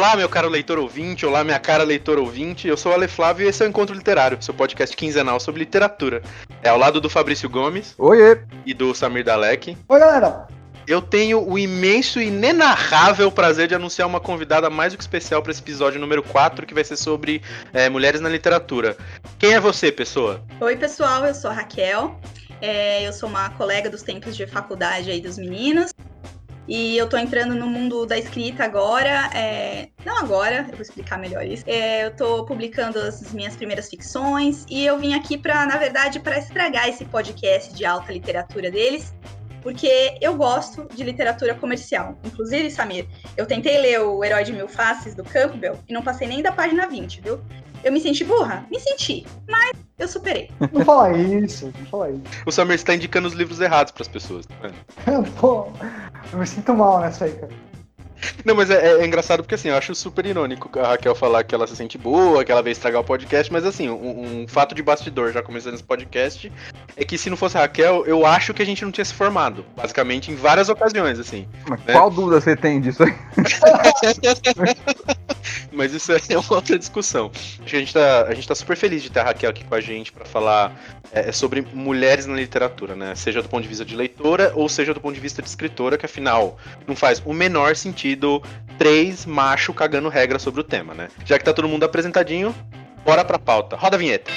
Olá, meu caro leitor ouvinte, olá, minha cara leitor ouvinte. Eu sou o Ale Flávio e esse é o Encontro Literário, seu podcast quinzenal sobre literatura. É ao lado do Fabrício Gomes. Oiê! E do Samir Dalek. Oi, galera! Eu tenho o imenso e inenarrável prazer de anunciar uma convidada mais do que especial para esse episódio número 4, que vai ser sobre é, mulheres na literatura. Quem é você, pessoa? Oi, pessoal, eu sou a Raquel. É, eu sou uma colega dos tempos de faculdade aí dos meninos. E eu tô entrando no mundo da escrita agora. É... Não agora, eu vou explicar melhor isso. É, eu tô publicando as minhas primeiras ficções e eu vim aqui para, na verdade, para estragar esse podcast de alta literatura deles. Porque eu gosto de literatura comercial. Inclusive, Samir, eu tentei ler O Herói de Mil Faces do Campbell e não passei nem da página 20, viu? Eu me senti burra? Me senti. Mas eu superei. Não fala isso, não fala isso. O Samir está indicando os livros errados para as pessoas. Tá Pô, eu me sinto mal nessa aí, cara. Não, mas é, é, engraçado porque assim, eu acho super irônico a Raquel falar que ela se sente boa, que ela veio estragar o podcast, mas assim, um, um fato de bastidor, já começando esse podcast, é que se não fosse a Raquel, eu acho que a gente não tinha se formado. Basicamente, em várias ocasiões, assim. Mas né? qual dúvida você tem disso aí? mas isso é uma outra discussão. Acho que a gente tá, a gente tá super feliz de ter a Raquel aqui com a gente para falar é, é, sobre mulheres na literatura, né? Seja do ponto de vista de leitora ou seja do ponto de vista de escritora, que afinal não faz o menor sentido três machos cagando regra sobre o tema, né? Já que tá todo mundo apresentadinho, bora pra pauta. Roda a vinheta.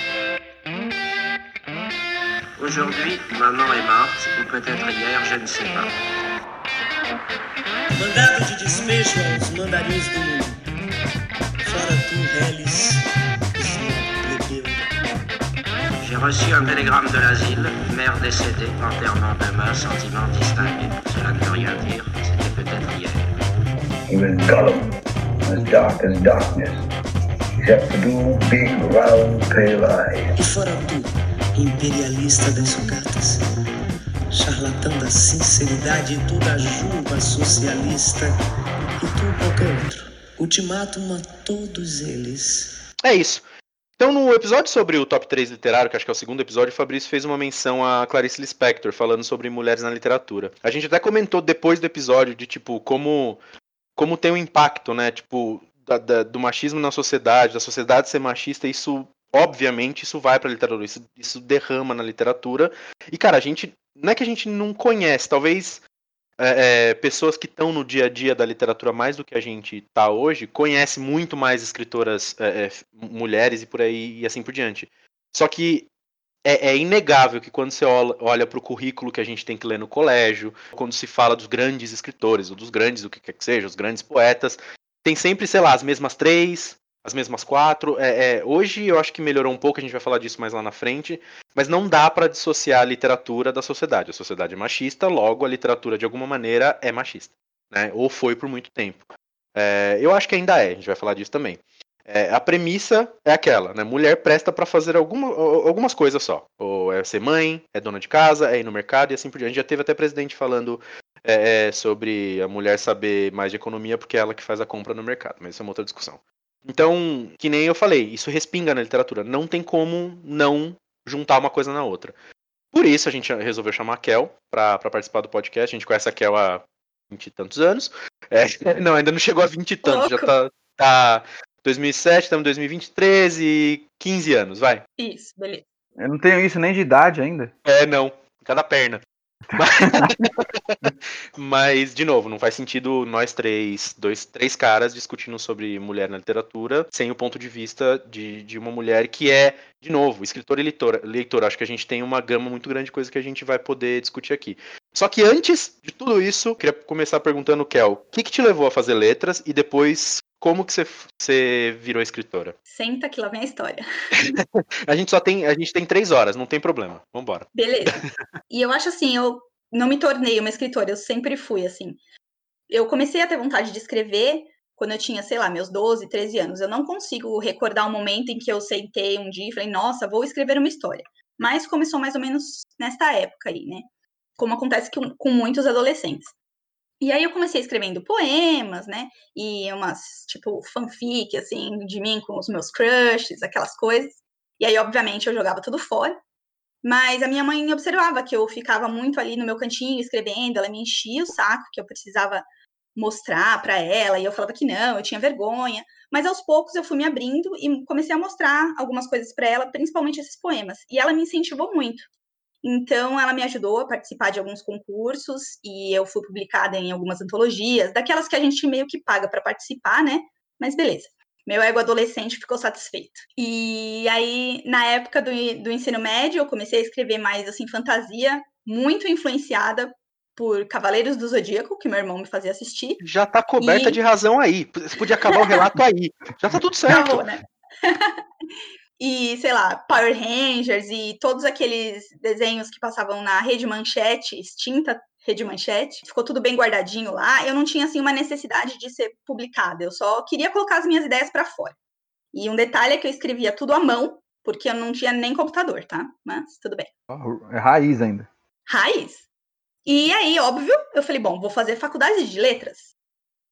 Aujourd'hui, maman est morte, ou peut-être hier, je ne sais pas. Mandado de despejo aos mandarins do mundo. J'ai reçu un télégramme de l'asile, mère décédée, enterrement demain, sentiment distingué. Cela ne veut rien dire, c'était peut-être hier. He was Gollum, as dark as darkness, except for two big, round, pale eyes. E fora tu, imperialista das sucatas, charlatão da sinceridade, tu da juba socialista, e tu qualquer outro. Ultimátum a todos eles. É isso. Então, no episódio sobre o top 3 literário, que acho que é o segundo episódio, o Fabrício fez uma menção a Clarice Lispector, falando sobre mulheres na literatura. A gente até comentou depois do episódio de, tipo, como, como tem um impacto, né, tipo, da, da, do machismo na sociedade, da sociedade ser machista, isso, obviamente, isso vai pra literatura, isso, isso derrama na literatura. E, cara, a gente, não é que a gente não conhece, talvez é, é, pessoas que estão no dia a dia da literatura mais do que a gente está hoje, conhece muito mais escritoras é, é mulheres e por aí e assim por diante. Só que é, é inegável que quando você olha para o currículo que a gente tem que ler no colégio, quando se fala dos grandes escritores, ou dos grandes, o que quer que seja, os grandes poetas, tem sempre, sei lá, as mesmas três, as mesmas quatro. É, é, hoje eu acho que melhorou um pouco, a gente vai falar disso mais lá na frente, mas não dá para dissociar a literatura da sociedade. A sociedade é machista, logo a literatura de alguma maneira é machista, né? Ou foi por muito tempo. É, eu acho que ainda é, a gente vai falar disso também. É, a premissa é aquela, né? Mulher presta para fazer alguma, algumas coisas só. Ou é ser mãe, é dona de casa, é ir no mercado e assim por diante. Já teve até presidente falando é, sobre a mulher saber mais de economia porque é ela que faz a compra no mercado, mas isso é uma outra discussão. Então, que nem eu falei, isso respinga na literatura. Não tem como não juntar uma coisa na outra. Por isso a gente resolveu chamar a Kel para participar do podcast. A gente conhece a Kel há vinte e tantos anos. É, não, ainda não chegou a vinte e tantos, já tá, tá 2007, estamos em 2020, 13, 15 anos, vai. Isso, beleza. Eu não tenho isso nem de idade ainda. É, não. Cada perna. Mas, de novo, não faz sentido nós três, dois, três caras discutindo sobre mulher na literatura sem o ponto de vista de, de uma mulher que é, de novo, escritora e leitora, leitora. Acho que a gente tem uma gama muito grande de coisas que a gente vai poder discutir aqui. Só que antes de tudo isso, queria começar perguntando, Kel, o que, que te levou a fazer letras e depois como que você, você virou escritora? Senta que lá vem a história. a gente só tem, a gente tem três horas, não tem problema. Vambora. Beleza. E eu acho assim, eu não me tornei uma escritora, eu sempre fui assim. Eu comecei a ter vontade de escrever quando eu tinha, sei lá, meus 12, 13 anos. Eu não consigo recordar um momento em que eu sentei um dia e falei, nossa, vou escrever uma história. Mas começou mais ou menos nesta época aí, né? Como acontece com muitos adolescentes. E aí eu comecei escrevendo poemas, né? E umas, tipo, fanfic, assim, de mim com os meus crushes, aquelas coisas. E aí, obviamente, eu jogava tudo fora. Mas a minha mãe observava que eu ficava muito ali no meu cantinho escrevendo, ela me enchia o saco, que eu precisava mostrar para ela, e eu falava que não, eu tinha vergonha. Mas aos poucos eu fui me abrindo e comecei a mostrar algumas coisas para ela, principalmente esses poemas. E ela me incentivou muito. Então, ela me ajudou a participar de alguns concursos e eu fui publicada em algumas antologias, daquelas que a gente meio que paga para participar, né? Mas beleza. Meu ego adolescente ficou satisfeito. E aí, na época do, do ensino médio, eu comecei a escrever mais assim fantasia, muito influenciada por Cavaleiros do Zodíaco, que meu irmão me fazia assistir. Já tá coberta E- de razão aí. Você podia acabar o relato aí. Já tá tudo certo. Acabou, né? e, sei lá, Power Rangers e todos aqueles desenhos que passavam na Rede Manchete, extinta Rede Manchete. Ficou tudo bem guardadinho lá. Eu não tinha, assim, uma necessidade de ser publicada. Eu só queria colocar as minhas ideias para fora. E um detalhe é que eu escrevia tudo à mão, porque eu não tinha nem computador, tá? Mas tudo bem. É raiz ainda. raiz. E aí, óbvio, eu falei, bom, vou fazer faculdade de letras.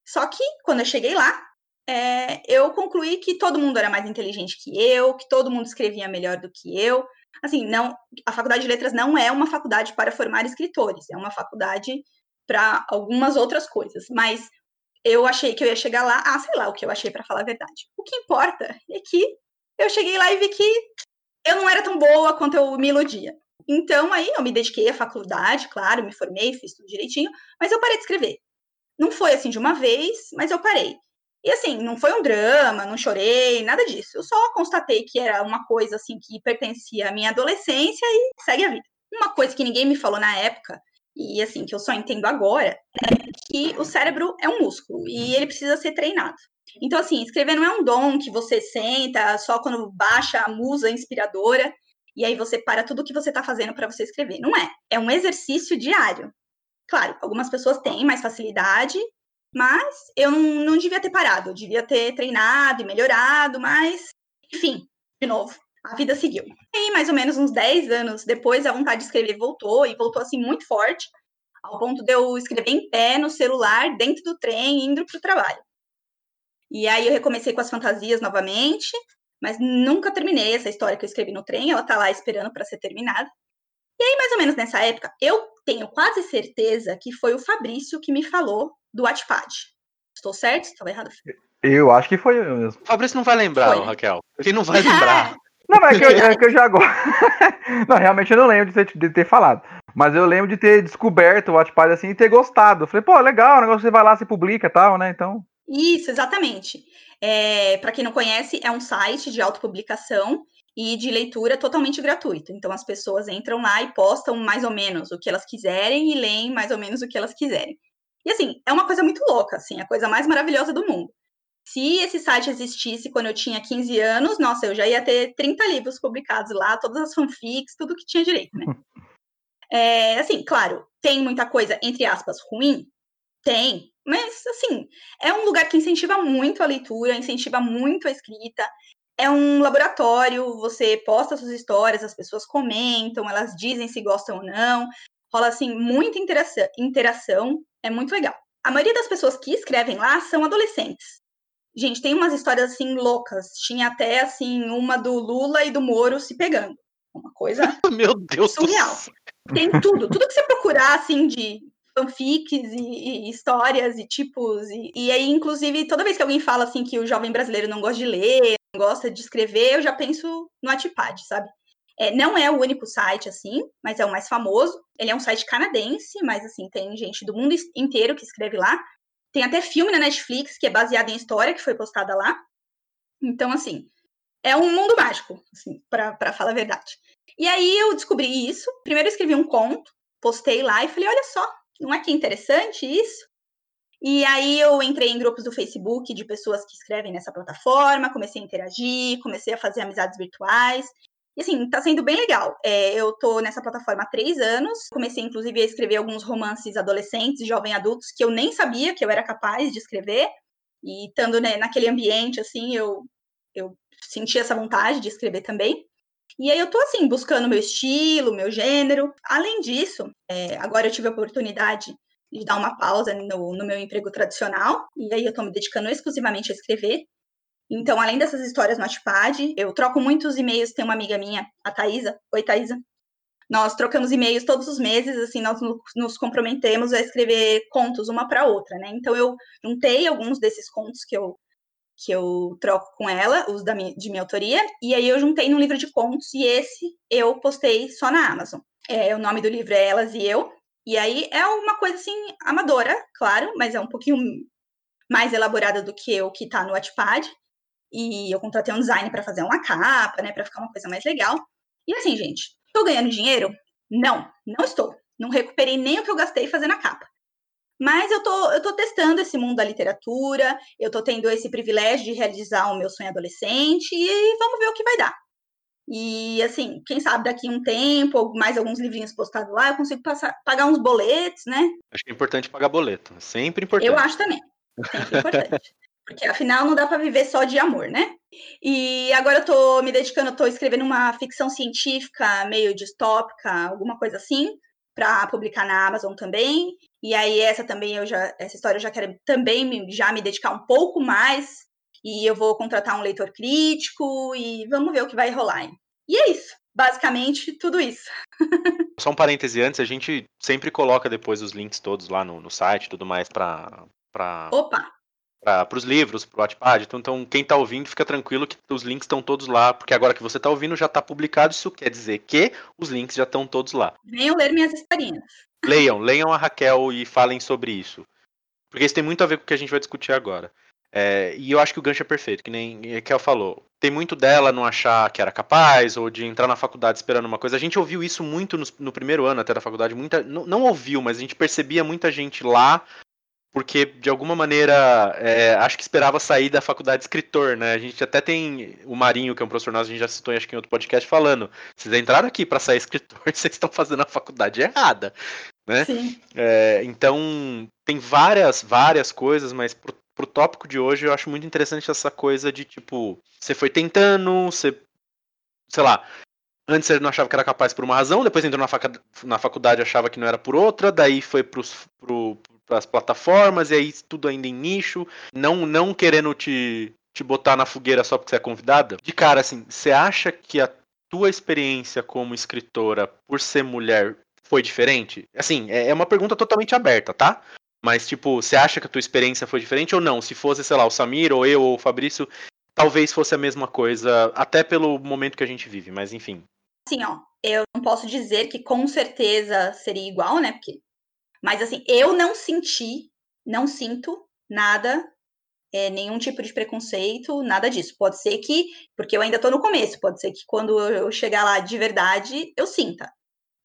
Só que, quando eu cheguei lá, é, eu concluí que todo mundo era mais inteligente que eu, que todo mundo escrevia melhor do que eu. Assim, não, a faculdade de letras não é uma faculdade para formar escritores, é uma faculdade para algumas outras coisas. Mas eu achei que eu ia chegar lá, ah, sei lá o que eu achei para falar a verdade. O que importa é que eu cheguei lá e vi que eu não era tão boa quanto eu me iludia. Então, aí eu me dediquei à faculdade, claro, me formei, fiz tudo direitinho, mas eu parei de escrever. Não foi assim de uma vez, mas eu parei. E assim, não foi um drama, não chorei, nada disso. Eu só constatei que era uma coisa assim que pertencia à minha adolescência e segue a vida. Uma coisa que ninguém me falou na época, e assim, que eu só entendo agora, é que o cérebro é um músculo e ele precisa ser treinado. Então, assim, escrever não é um dom que você senta só quando baixa a musa inspiradora e aí você para tudo que você está fazendo para você escrever. Não é. É um exercício diário. Claro, algumas pessoas têm mais facilidade, mas eu não, não devia ter parado. Eu devia ter treinado e melhorado, mas, enfim, de novo, a vida seguiu. E mais ou menos uns 10 anos depois, a vontade de escrever voltou, e voltou assim muito forte, ao ponto de eu escrever em pé no celular, dentro do trem, indo para o trabalho. E aí eu recomecei com as fantasias novamente, mas nunca terminei essa história que eu escrevi no trem, ela tá lá esperando para ser terminada. E aí, mais ou menos nessa época, eu tenho quase certeza que foi o Fabrício que me falou do Wattpad. Estou certo? Estava errado? Eu acho que foi eu mesmo. O Fabrício não vai lembrar, Foi. Raquel. Ele não vai lembrar. Não, mas é que eu, é que eu já gosto. não, realmente eu não lembro de ter, de ter falado. Mas eu lembro de ter descoberto o Wattpad assim e ter gostado. Eu falei, pô, legal, o negócio você vai lá, você publica e tal, né? Então. Isso, exatamente. É, para quem não conhece, é um site de autopublicação e de leitura totalmente gratuito. Então as pessoas entram lá e postam mais ou menos o que elas quiserem e leem mais ou menos o que elas quiserem. E assim, é uma coisa muito louca, assim, a coisa mais maravilhosa do mundo. Se esse site existisse quando eu tinha 15 anos, nossa, eu já ia ter 30 livros publicados lá, todas as fanfics, tudo que tinha direito, né? É, assim, claro, tem muita coisa, entre aspas, ruim? Tem, mas, assim, é um lugar que incentiva muito a leitura, incentiva muito a escrita. É um laboratório, você posta suas histórias, as pessoas comentam, elas dizem se gostam ou não. Rola, assim, muita interação, interação é muito legal. A maioria das pessoas que escrevem lá são adolescentes. Gente, tem umas histórias, assim, loucas. Tinha até, assim, uma do Lula e do Moro se pegando. Uma coisa Meu Deus Surreal. tem tudo, tudo que você procurar, assim, de fanfics e, e histórias e tipos. E, e aí, inclusive, toda vez que alguém fala, assim, que o jovem brasileiro não gosta de ler, não gosta de escrever, eu já penso no Wattpad, sabe? É, não é o único site, assim, mas é o mais famoso. Ele é um site canadense, mas, assim, tem gente do mundo inteiro que escreve lá. Tem até filme na Netflix que é baseado em história que foi postada lá. Então, assim, é um mundo mágico, assim, para falar a verdade. E aí eu descobri isso. Primeiro eu escrevi um conto, postei lá e falei, olha só, não é que interessante isso? E aí eu entrei em grupos do Facebook de pessoas que escrevem nessa plataforma, comecei a interagir, comecei a fazer amizades virtuais. Assim, tá sendo bem legal. É, eu tô nessa plataforma há três anos. Comecei, inclusive, a escrever alguns romances adolescentes, jovem adultos, que eu nem sabia que eu era capaz de escrever. E estando né, naquele ambiente, assim, eu, eu senti essa vontade de escrever também. E aí eu tô assim, buscando meu estilo, meu gênero. Além disso, é, agora eu tive a oportunidade de dar uma pausa no, no meu emprego tradicional, e aí eu tô me dedicando exclusivamente a escrever. Então, além dessas histórias no Wattpad, eu troco muitos e-mails, tem uma amiga minha, a Thaisa. Oi, Thaisa. nós trocamos e-mails todos os meses, assim, nós nos comprometemos a escrever contos uma para outra, né? Então eu juntei alguns desses contos que eu que eu troco com ela, os da minha, de minha autoria, e aí eu juntei num livro de contos e esse eu postei só na Amazon. É, o nome do livro é Elas e Eu, e aí é uma coisa assim amadora, claro, mas é um pouquinho mais elaborada do que o que tá no Wattpad. E eu contratei um design para fazer uma capa, né, para ficar uma coisa mais legal. E assim, gente, estou ganhando dinheiro? Não, não estou. Não recuperei nem o que eu gastei fazendo a capa. Mas eu tô, eu tô testando esse mundo da literatura, eu tô tendo esse privilégio de realizar o meu sonho adolescente e vamos ver o que vai dar. E assim, quem sabe daqui um tempo, mais alguns livrinhos postados lá, eu consigo passar, pagar uns boletos, né? Acho que é importante pagar boleto. Sempre importante. Eu acho também. Sempre importante. Porque afinal não dá para viver só de amor, né? E agora eu tô me dedicando, tô escrevendo uma ficção científica meio distópica, alguma coisa assim, para publicar na Amazon também. E aí essa também eu já essa história eu já quero também já me dedicar um pouco mais e eu vou contratar um leitor crítico e vamos ver o que vai rolar. Hein? E é isso, basicamente tudo isso. Só um parêntese antes, a gente sempre coloca depois os links todos lá no, no site e tudo mais para para Opa para os livros, para o Wattpad. Então, então, quem está ouvindo, fica tranquilo que os links estão todos lá, porque agora que você está ouvindo já está publicado. Isso quer dizer que os links já estão todos lá. Venham ler minhas historinhas. Leiam, leiam a Raquel e falem sobre isso. Porque isso tem muito a ver com o que a gente vai discutir agora. É, e eu acho que o gancho é perfeito, que nem Raquel falou. Tem muito dela não achar que era capaz, ou de entrar na faculdade esperando uma coisa. A gente ouviu isso muito no, no primeiro ano até da faculdade. Muita, não, não ouviu, mas a gente percebia muita gente lá porque de alguma maneira é, acho que esperava sair da faculdade de escritor, né? A gente até tem o Marinho, que é um professor nosso, a gente já citou acho que em outro podcast, falando: vocês entraram aqui para sair escritor, vocês estão fazendo a faculdade errada, né? É, então tem várias, várias coisas, mas pro, pro tópico de hoje eu acho muito interessante essa coisa de tipo, você foi tentando, você, sei lá, Antes ele não achava que era capaz por uma razão, depois entrou na, faca, na faculdade achava que não era por outra, daí foi pros, pro, as plataformas, e aí tudo ainda em nicho, não, não querendo te, te botar na fogueira só porque você é convidada. De cara, assim, você acha que a tua experiência como escritora, por ser mulher, foi diferente? Assim, é, é uma pergunta totalmente aberta, tá? Mas, tipo, você acha que a tua experiência foi diferente ou não? Se fosse, sei lá, o Samir, ou eu, ou o Fabrício, talvez fosse a mesma coisa, até pelo momento que a gente vive, mas enfim. Assim, ó, eu não posso dizer que com certeza seria igual, né? Porque mas assim, eu não senti, não sinto nada, é, nenhum tipo de preconceito, nada disso. Pode ser que, porque eu ainda estou no começo, pode ser que quando eu chegar lá de verdade, eu sinta.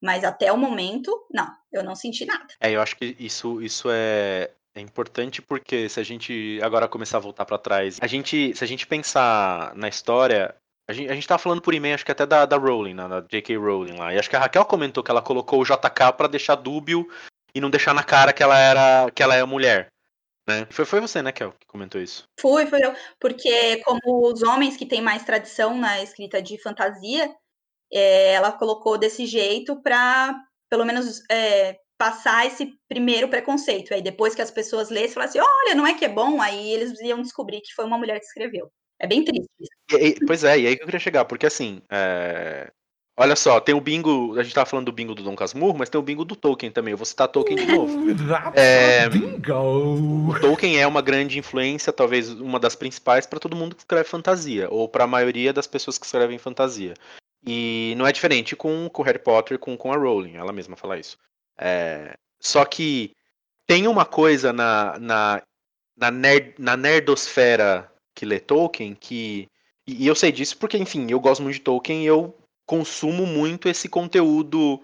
Mas até o momento, não, eu não senti nada. É, eu acho que isso, isso é, é importante porque se a gente agora começar a voltar para trás, a gente, se a gente pensar na história, a gente, a gente tava falando por e-mail, acho que até da, da Rowling, né, da J.K. Rowling lá. E acho que a Raquel comentou que ela colocou o JK para deixar dúbio e não deixar na cara que ela era que ela é mulher. Né? Foi, foi você, né, Kel, que comentou isso? Fui, foi eu. Porque como os homens que têm mais tradição na escrita de fantasia, é, ela colocou desse jeito para, pelo menos, é, passar esse primeiro preconceito. Aí depois que as pessoas lessem, falassem, olha, não é que é bom, aí eles iam descobrir que foi uma mulher que escreveu. É bem triste. E, pois é, e aí que eu queria chegar, porque assim, é, Olha só, tem o bingo. A gente tava falando do bingo do Dom Casmurro, mas tem o bingo do Tolkien também. Eu vou citar Tolkien de novo. é, bingo! O Tolkien é uma grande influência, talvez uma das principais, para todo mundo que escreve fantasia, ou para a maioria das pessoas que escrevem fantasia. E não é diferente com o Harry Potter, com, com a Rowling, ela mesma fala isso. É, só que tem uma coisa na, na, na, nerd, na nerdosfera que lê Tolkien que. E eu sei disso porque, enfim, eu gosto muito de Tolkien e eu consumo muito esse conteúdo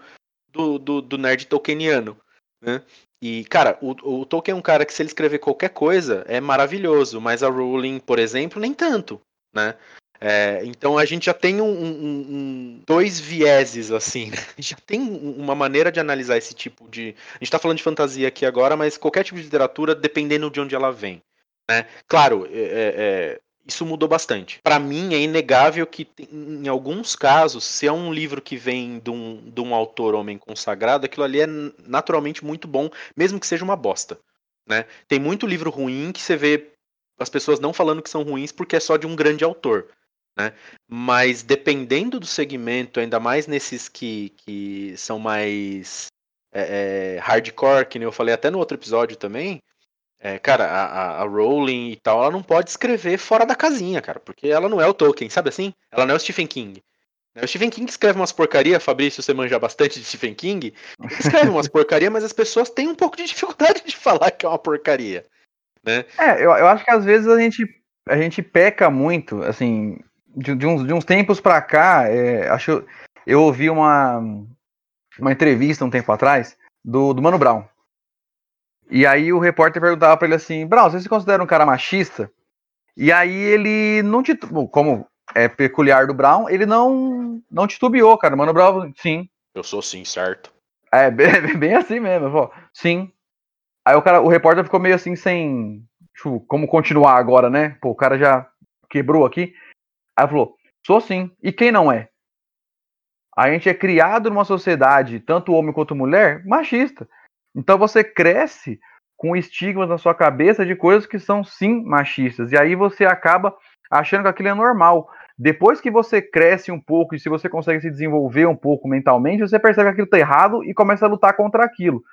do, do, do nerd tolkieniano, né? E, cara, o, o, Tolkien é um cara que se ele escrever qualquer coisa é maravilhoso, mas a Rowling, por exemplo, nem tanto, né? É, então a gente já tem um, um, um, dois vieses, assim, né? já tem uma maneira de analisar esse tipo de. A gente está falando de fantasia aqui agora, mas qualquer tipo de literatura, dependendo de onde ela vem. Né? Claro, é, é, é isso mudou bastante. Para mim, é inegável que, em alguns casos, se é um livro que vem de um, de um autor homem consagrado, aquilo ali é naturalmente muito bom, mesmo que seja uma bosta. Né? Tem muito livro ruim que você vê as pessoas não falando que são ruins porque é só de um grande autor. né? Mas dependendo do segmento, ainda mais nesses que, que são mais é, é, hardcore, que nem eu falei até no outro episódio também, é, cara, a, a, Rowling e tal, ela não pode escrever fora da casinha, cara, porque ela não é o Tolkien, sabe assim? Ela não é o Stephen King. O Stephen King escreve umas porcaria, Fabrício, você manja bastante de Stephen King. Escreve umas porcaria, mas as pessoas têm um pouco de dificuldade de falar que é uma porcaria. Né? É, eu, eu acho que às vezes a gente, a gente peca muito, assim, de, de, uns, de uns tempos pra cá, é, acho eu ouvi uma, uma entrevista um tempo atrás do, do Mano Brown. E aí o repórter perguntava para ele assim, Brown, você se considera um cara machista? E aí ele não titubeou, como é peculiar do Brown, ele não não titubeou, cara. Mano Brown, sim. Eu sou sim, certo. É, bem, bem assim mesmo, pô. sim. Aí o cara, o repórter ficou meio assim sem, tipo, como continuar agora, né? Pô, o cara já quebrou aqui. Aí falou, sou sim. E quem não é? A gente é criado numa sociedade, tanto homem quanto mulher, machista. Então você cresce com estigmas na sua cabeça de coisas que são sim machistas. E aí você acaba achando que aquilo é normal. Depois que você cresce um pouco e se você consegue se desenvolver um pouco mentalmente, você percebe que aquilo está errado e começa a lutar contra aquilo.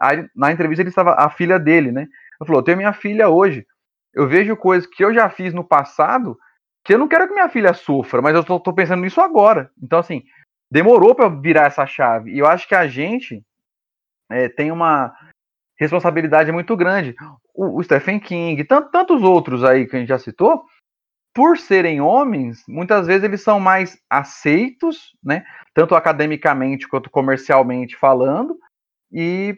Aí, na entrevista ele estava a filha dele, né? Ele falou: "Eu tenho minha filha hoje. Eu vejo coisas que eu já fiz no passado que eu não quero que minha filha sofra, mas eu tô pensando nisso agora. Então assim, demorou para virar essa chave. E eu acho que a gente é, tem uma responsabilidade muito grande. O, o Stephen King, tant, tantos outros aí que a gente já citou, por serem homens, muitas vezes eles são mais aceitos, né? Tanto academicamente quanto comercialmente falando, e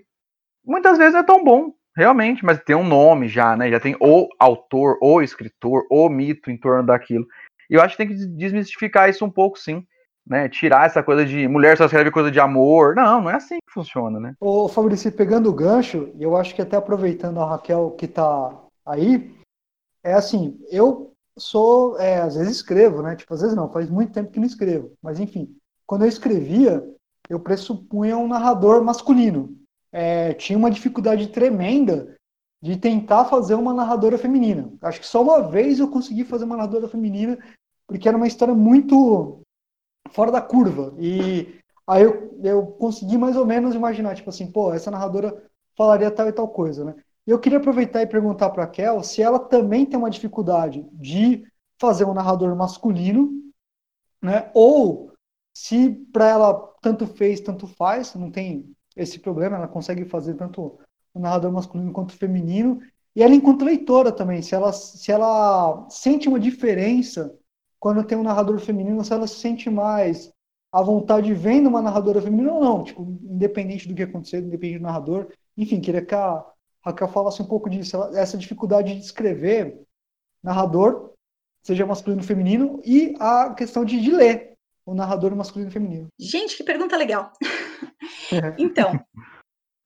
muitas vezes é tão bom, realmente, mas tem um nome já, né? Já tem o autor, o escritor, o mito em torno daquilo. E eu acho que tem que desmistificar isso um pouco, sim né? Tirar essa coisa de mulher só escreve coisa de amor. Não, não é assim que funciona, né? Ô, Fabrício, pegando o gancho, eu acho que até aproveitando a Raquel que tá aí, é assim, eu sou, é, às vezes escrevo, né? Tipo, às vezes não, faz muito tempo que não escrevo. Mas enfim, quando eu escrevia, eu pressupunha um narrador masculino. É, tinha uma dificuldade tremenda de tentar fazer uma narradora feminina. Acho que só uma vez eu consegui fazer uma narradora feminina, porque era uma história muito fora da curva. E aí eu, eu consegui mais ou menos imaginar, tipo assim, pô, essa narradora falaria tal e tal coisa, né? Eu queria aproveitar e perguntar para a Kel se ela também tem uma dificuldade de fazer um narrador masculino, né? Ou se para ela tanto fez, tanto faz, não tem esse problema, ela consegue fazer tanto o narrador masculino quanto feminino. E ela, enquanto leitora também, se ela, se ela sente uma diferença quando tem um narrador feminino, se ela se sente mais à vontade vendo uma narradora feminina ou não, tipo, independente do que acontecer, independente do narrador. Enfim, queria que a Raquel falasse um pouco disso, essa dificuldade de escrever narrador, seja masculino ou feminino, e a questão de, de ler o narrador masculino e feminino. Gente, que pergunta legal. então,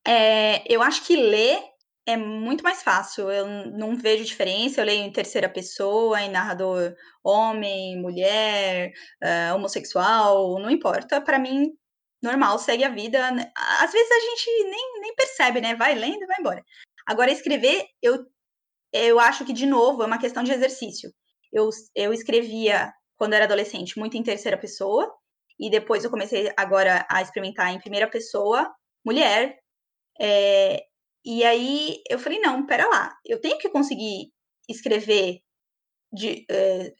é, eu acho que ler é muito mais fácil. Eu não vejo diferença. Eu leio em terceira pessoa, em narrador homem, mulher, uh, homossexual, não importa. Para mim, normal, segue a vida. Né. Às vezes a gente nem, nem percebe, né? Vai lendo e vai embora. Agora, escrever, eu, eu acho que, de novo, é uma questão de exercício. Eu, eu escrevia, quando era adolescente, muito em terceira pessoa. E depois eu comecei agora a experimentar em primeira pessoa, mulher. É, e aí eu falei, não, pera lá, eu tenho que conseguir escrever de, é,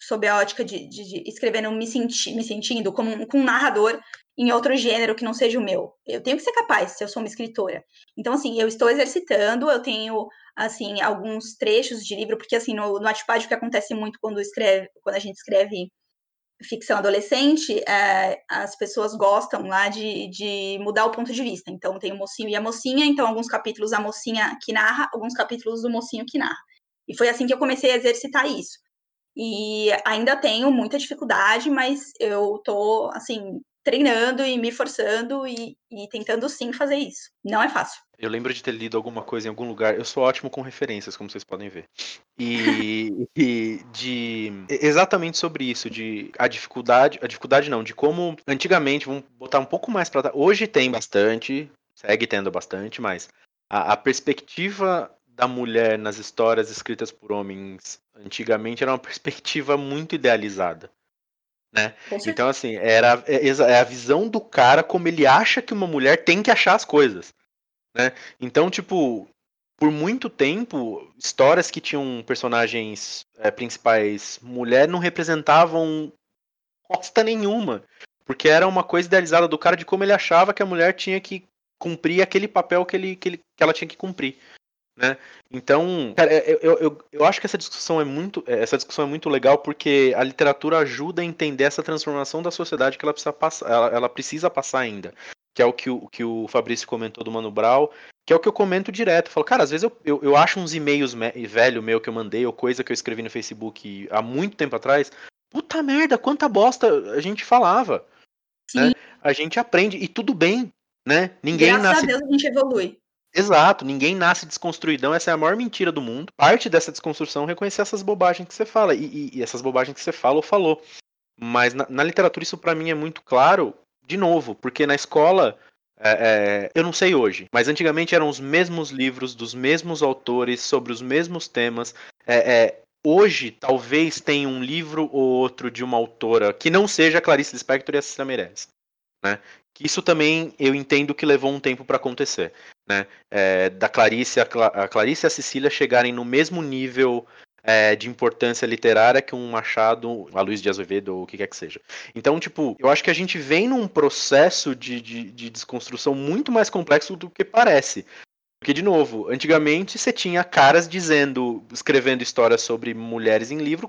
sob a ótica de, de, de escrevendo me, senti, me sentindo como um, um narrador em outro gênero que não seja o meu. Eu tenho que ser capaz, se eu sou uma escritora. Então, assim, eu estou exercitando, eu tenho, assim, alguns trechos de livro, porque, assim, no, no Wattpad, o que acontece muito quando, escreve, quando a gente escreve ficção adolescente, é, as pessoas gostam lá de, de mudar o ponto de vista. Então, tem o mocinho e a mocinha, então, alguns capítulos a mocinha que narra, alguns capítulos do mocinho que narra. E foi assim que eu comecei a exercitar isso. E ainda tenho muita dificuldade, mas eu tô, assim, treinando e me forçando e, e, tentando sim fazer isso. Não é fácil. Eu lembro de ter lido alguma coisa em algum lugar. Eu sou ótimo com referências, como vocês podem ver. E, e de exatamente sobre isso, de a dificuldade, a dificuldade não, de como antigamente, vamos botar um pouco mais para hoje tem bastante, segue tendo bastante, mas a, a perspectiva da mulher nas histórias escritas por homens antigamente era uma perspectiva muito idealizada. Né? Então, assim, era é, é a visão do cara como ele acha que uma mulher tem que achar as coisas. Né? Então, tipo, por muito tempo, histórias que tinham personagens é, principais mulher não representavam costa nenhuma. Porque era uma coisa idealizada do cara de como ele achava que a mulher tinha que cumprir aquele papel que, ele, que, ele, que ela tinha que cumprir. Né? Então, cara, eu, eu, eu acho que essa discussão é muito essa discussão é muito legal porque a literatura ajuda a entender essa transformação da sociedade que ela precisa passar, ela, ela precisa passar ainda. Que é o que o, que o Fabrício comentou do Mano Brown, que é o que eu comento direto. Eu falo, cara, às vezes eu, eu, eu acho uns e-mails velho meu que eu mandei, ou coisa que eu escrevi no Facebook há muito tempo atrás. Puta merda, quanta bosta a gente falava. Né? A gente aprende, e tudo bem, né? Ninguém Graças nasce... a Deus a gente evolui. Exato, ninguém nasce desconstruidão, essa é a maior mentira do mundo. Parte dessa desconstrução é reconhecer essas bobagens que você fala, e, e, e essas bobagens que você fala ou falou. Mas na, na literatura isso para mim é muito claro, de novo, porque na escola, é, é, eu não sei hoje, mas antigamente eram os mesmos livros, dos mesmos autores, sobre os mesmos temas. É, é hoje, talvez tenha um livro ou outro de uma autora que não seja Clarice Lispector e a Cecília Meirelles. Né? Isso também eu entendo que levou um tempo para acontecer. Né? É, da Clarice, a, Cla a Clarice e a Cecília chegarem no mesmo nível é, de importância literária que um Machado, a Luiz de Azevedo ou o que quer que seja. Então, tipo, eu acho que a gente vem num processo de, de, de desconstrução muito mais complexo do que parece. Porque, de novo, antigamente você tinha caras dizendo, escrevendo histórias sobre mulheres em livro,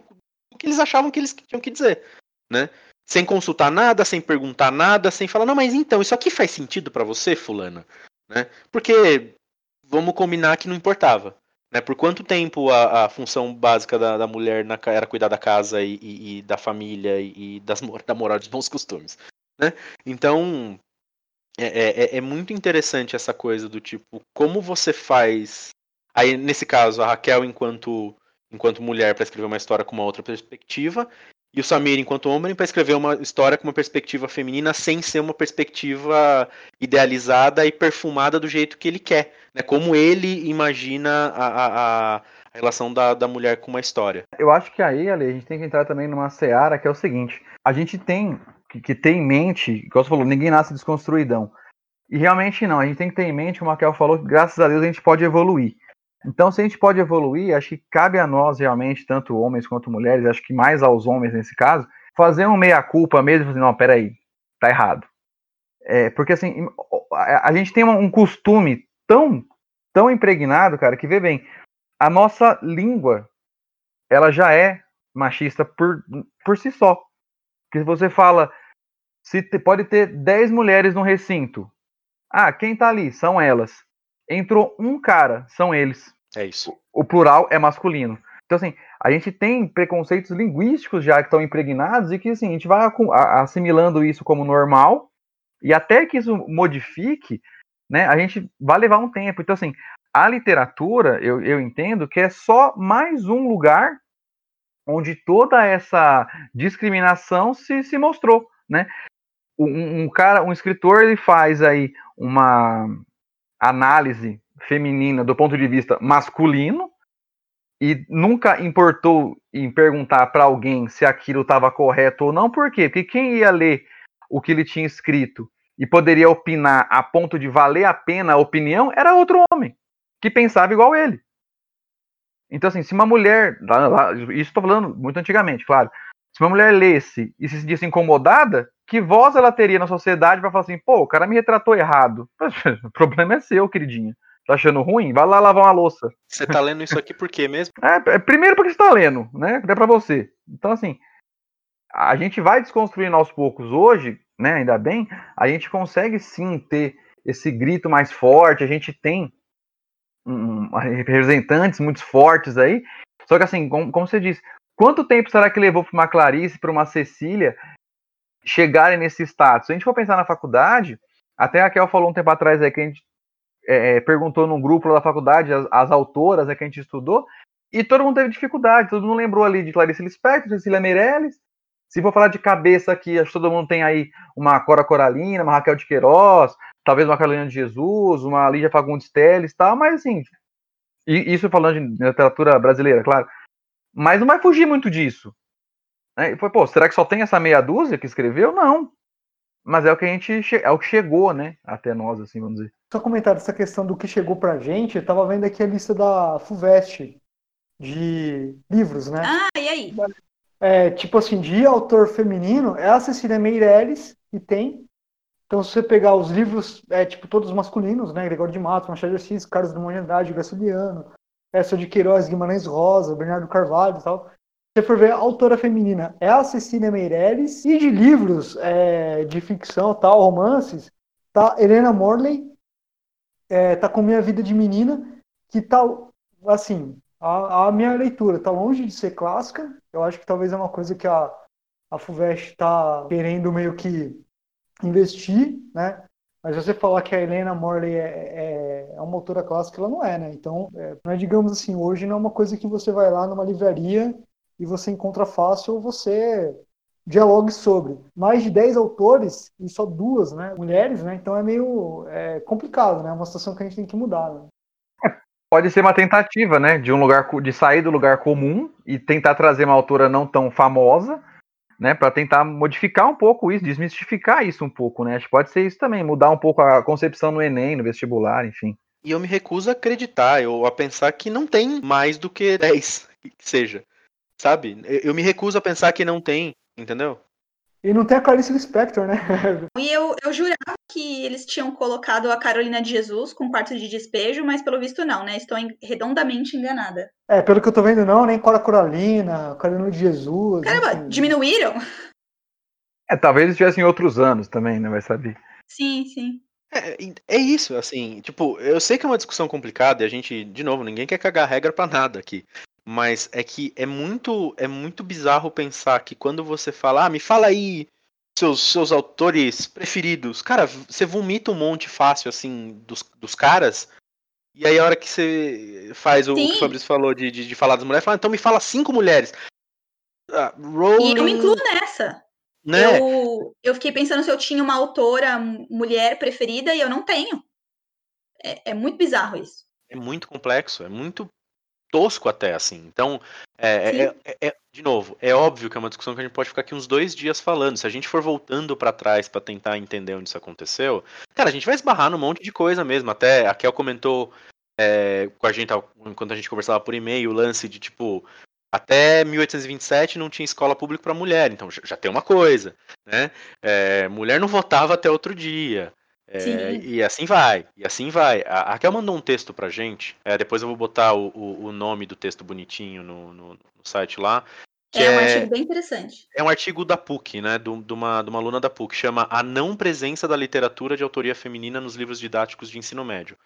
o que eles achavam que eles tinham que dizer, né? Sem consultar nada, sem perguntar nada, sem falar, não, mas então, isso aqui faz sentido para você, fulana? Né? Porque, vamos combinar que não importava. Né? Por quanto tempo a, a função básica da, da mulher na, era cuidar da casa e, e, e da família e, das, da moral dos bons costumes? Né? Então, é, é, é, é, muito interessante essa coisa do tipo, como você faz. Aí, nesse caso, a Raquel, enquanto, enquanto mulher, para escrever uma história com uma outra perspectiva, e o Samir, enquanto homem, para escrever uma história com uma perspectiva feminina sem ser uma perspectiva idealizada e perfumada do jeito que ele quer. Né? Como ele imagina a, a, a relação da, da mulher com uma história. Eu acho que aí, Ale, a gente tem que entrar também numa seara que é o seguinte: a gente tem que, que ter em mente, igual você falou, ninguém nasce desconstruidão. E realmente não, a gente tem que ter em mente, como a Kel falou, que graças a Deus a gente pode evoluir. Então, se a gente pode evoluir, acho que cabe a nós realmente, tanto homens quanto mulheres, acho que mais aos homens nesse caso, fazer um meia-culpa mesmo, fazer, não, peraí, tá errado. É, porque assim, a gente tem um costume tão, tão impregnado, cara, que vê bem, a nossa língua, ela já é machista por, por si só. Porque você fala, se pode ter 10 mulheres no recinto, ah, quem tá ali? São elas entrou um cara, são eles. É isso. O, o plural é masculino. Então, assim, a gente tem preconceitos linguísticos já que estão impregnados e que, assim, a gente vai assimilando isso como normal e até que isso modifique, né, a gente vai levar um tempo. Então, assim, a literatura, eu, eu entendo que é só mais um lugar onde toda essa discriminação se, se mostrou, né? Um, um cara, um escritor, ele faz aí uma, análise feminina do ponto de vista masculino e nunca importou em perguntar para alguém se aquilo estava correto ou não. Por quê? Porque quem ia ler o que ele tinha escrito e poderia opinar a ponto de valer a pena a opinião era outro homem que pensava igual ele. Então, assim, se uma mulher. Isso estou falando muito antigamente, claro. Se uma mulher lesse e se sentisse incomodada, que voz ela teria na sociedade para falar assim, pô, o cara me retratou errado? O problema é seu, queridinha. Tá achando ruim? Vai lá lavar uma louça. Você tá lendo isso aqui por quê mesmo? É, é primeiro porque você tá lendo, né? É para você. Então, assim, a gente vai desconstruindo aos poucos hoje, né? Ainda bem, a gente consegue sim ter esse grito mais forte, a gente tem um, representantes muito fortes aí. Só que assim, como, como você disse, Quanto tempo será que levou para uma Clarice, para uma Cecília chegarem nesse status? Se a gente for pensar na faculdade, até a Raquel falou um tempo atrás aí que a gente é, é, perguntou num grupo da faculdade as, as autoras né, que a gente estudou, e todo mundo teve dificuldade, todo mundo lembrou ali de Clarice Lispector, Cecília Meirelles. Se for falar de cabeça aqui, acho que todo mundo tem aí uma Cora Coralina, uma Raquel de Queiroz, talvez uma Carolina de Jesus, uma Lígia Fagundes Teles tal, mas assim, isso falando de literatura brasileira, claro. Mas não vai fugir muito disso. Né? E foi, pô, será que só tem essa meia dúzia que escreveu? Não. Mas é o que a gente é o que chegou, né, até nós, assim, vamos dizer. Só comentar essa questão do que chegou pra gente, eu tava vendo aqui a lista da FUVEST de livros, né? Ah, e aí? É, tipo assim, de autor feminino, é a Cecília Meirelles, que tem. Então, se você pegar os livros, é tipo todos masculinos, né? Gregório de Matos, Machado de Assis, Carlos Drummond de Andrade, Graciliano, essa de Queiroz, Guimarães Rosa, Bernardo Carvalho e tal. Se você for ver a autora feminina, é a Cecília Meirelles. E de livros é, de ficção, tal, romances, tá Helena Morley, é, tá com Minha Vida de Menina, que tá, assim, a, a, minha leitura tá longe de ser clássica. Eu acho que talvez é uma coisa que a, a FUVEST está querendo meio que investir, né? Mas você falar que a Helena Morley é, é, é uma autora clássica, ela não é, né? Então, é, digamos assim, hoje não é uma coisa que você vai lá numa livraria e você encontra fácil ou você dialogue sobre. Mais de 10 autores e só duas, né? Mulheres, né? Então é meio é, complicado, né? É uma situação que a gente tem que mudar, né? pode ser uma tentativa, né, de um lugar de sair do lugar comum e tentar trazer uma autora não tão famosa, né, para tentar modificar um pouco isso, desmistificar isso um pouco, né? Acho que pode ser isso também, mudar um pouco a concepção no ENEM, no vestibular, enfim. E eu me recuso a acreditar, eu a pensar que não tem mais do que 10, que seja. Sabe? Eu me recuso a pensar que não tem, entendeu? E não tem a Clarice Lispector, né? E eu, eu jurava que eles tinham colocado a Carolina de Jesus com quarto de despejo, mas pelo visto não, né? Estou redondamente enganada. É, pelo que eu tô vendo, não, nem Cora Coralina, Carolina de Jesus. Caramba, enfim. diminuíram? É, talvez eles tivessem outros anos também, né? Vai saber. Sim, sim. É, é isso, assim, tipo, eu sei que é uma discussão complicada e a gente, de novo, ninguém quer cagar regra para nada aqui. Mas é que é muito, é muito bizarro pensar que quando você fala, ah, me fala aí seus, seus autores preferidos. Cara, você vomita um monte fácil, assim, dos, dos caras. E aí a hora que você faz o, o que o Fabrício falou de, de, de, falar das mulheres, fala, então me fala cinco mulheres. Ah, Rowling... E eu me incluo nessa. Né? Eu, eu fiquei pensando se eu tinha uma autora mulher preferida e eu não tenho. É, é muito bizarro isso. É muito complexo, é muito tosco até, assim. Então, é, é, é, é, de novo, é óbvio que é uma discussão que a gente pode ficar aqui uns dois dias falando. Se a gente for voltando para trás para tentar entender onde isso aconteceu, cara, a gente vai esbarrar num monte de coisa mesmo. Até a Kel comentou é, com a gente, enquanto a gente conversava por e-mail, o lance de tipo. Até 1827 não tinha escola pública para mulher, então já, tem uma coisa, né? É, mulher não votava até outro dia. É, e assim vai, e assim vai. A Raquel mandou um texto pra gente, é, depois eu vou botar o, o, o, nome do texto bonitinho no, no, no site lá. É um é, artigo bem interessante. É um artigo da PUC, né? De, uma, de uma aluna da PUC, chama A Não Presença da Literatura de Autoria Feminina nos Livros Didáticos de Ensino Médio.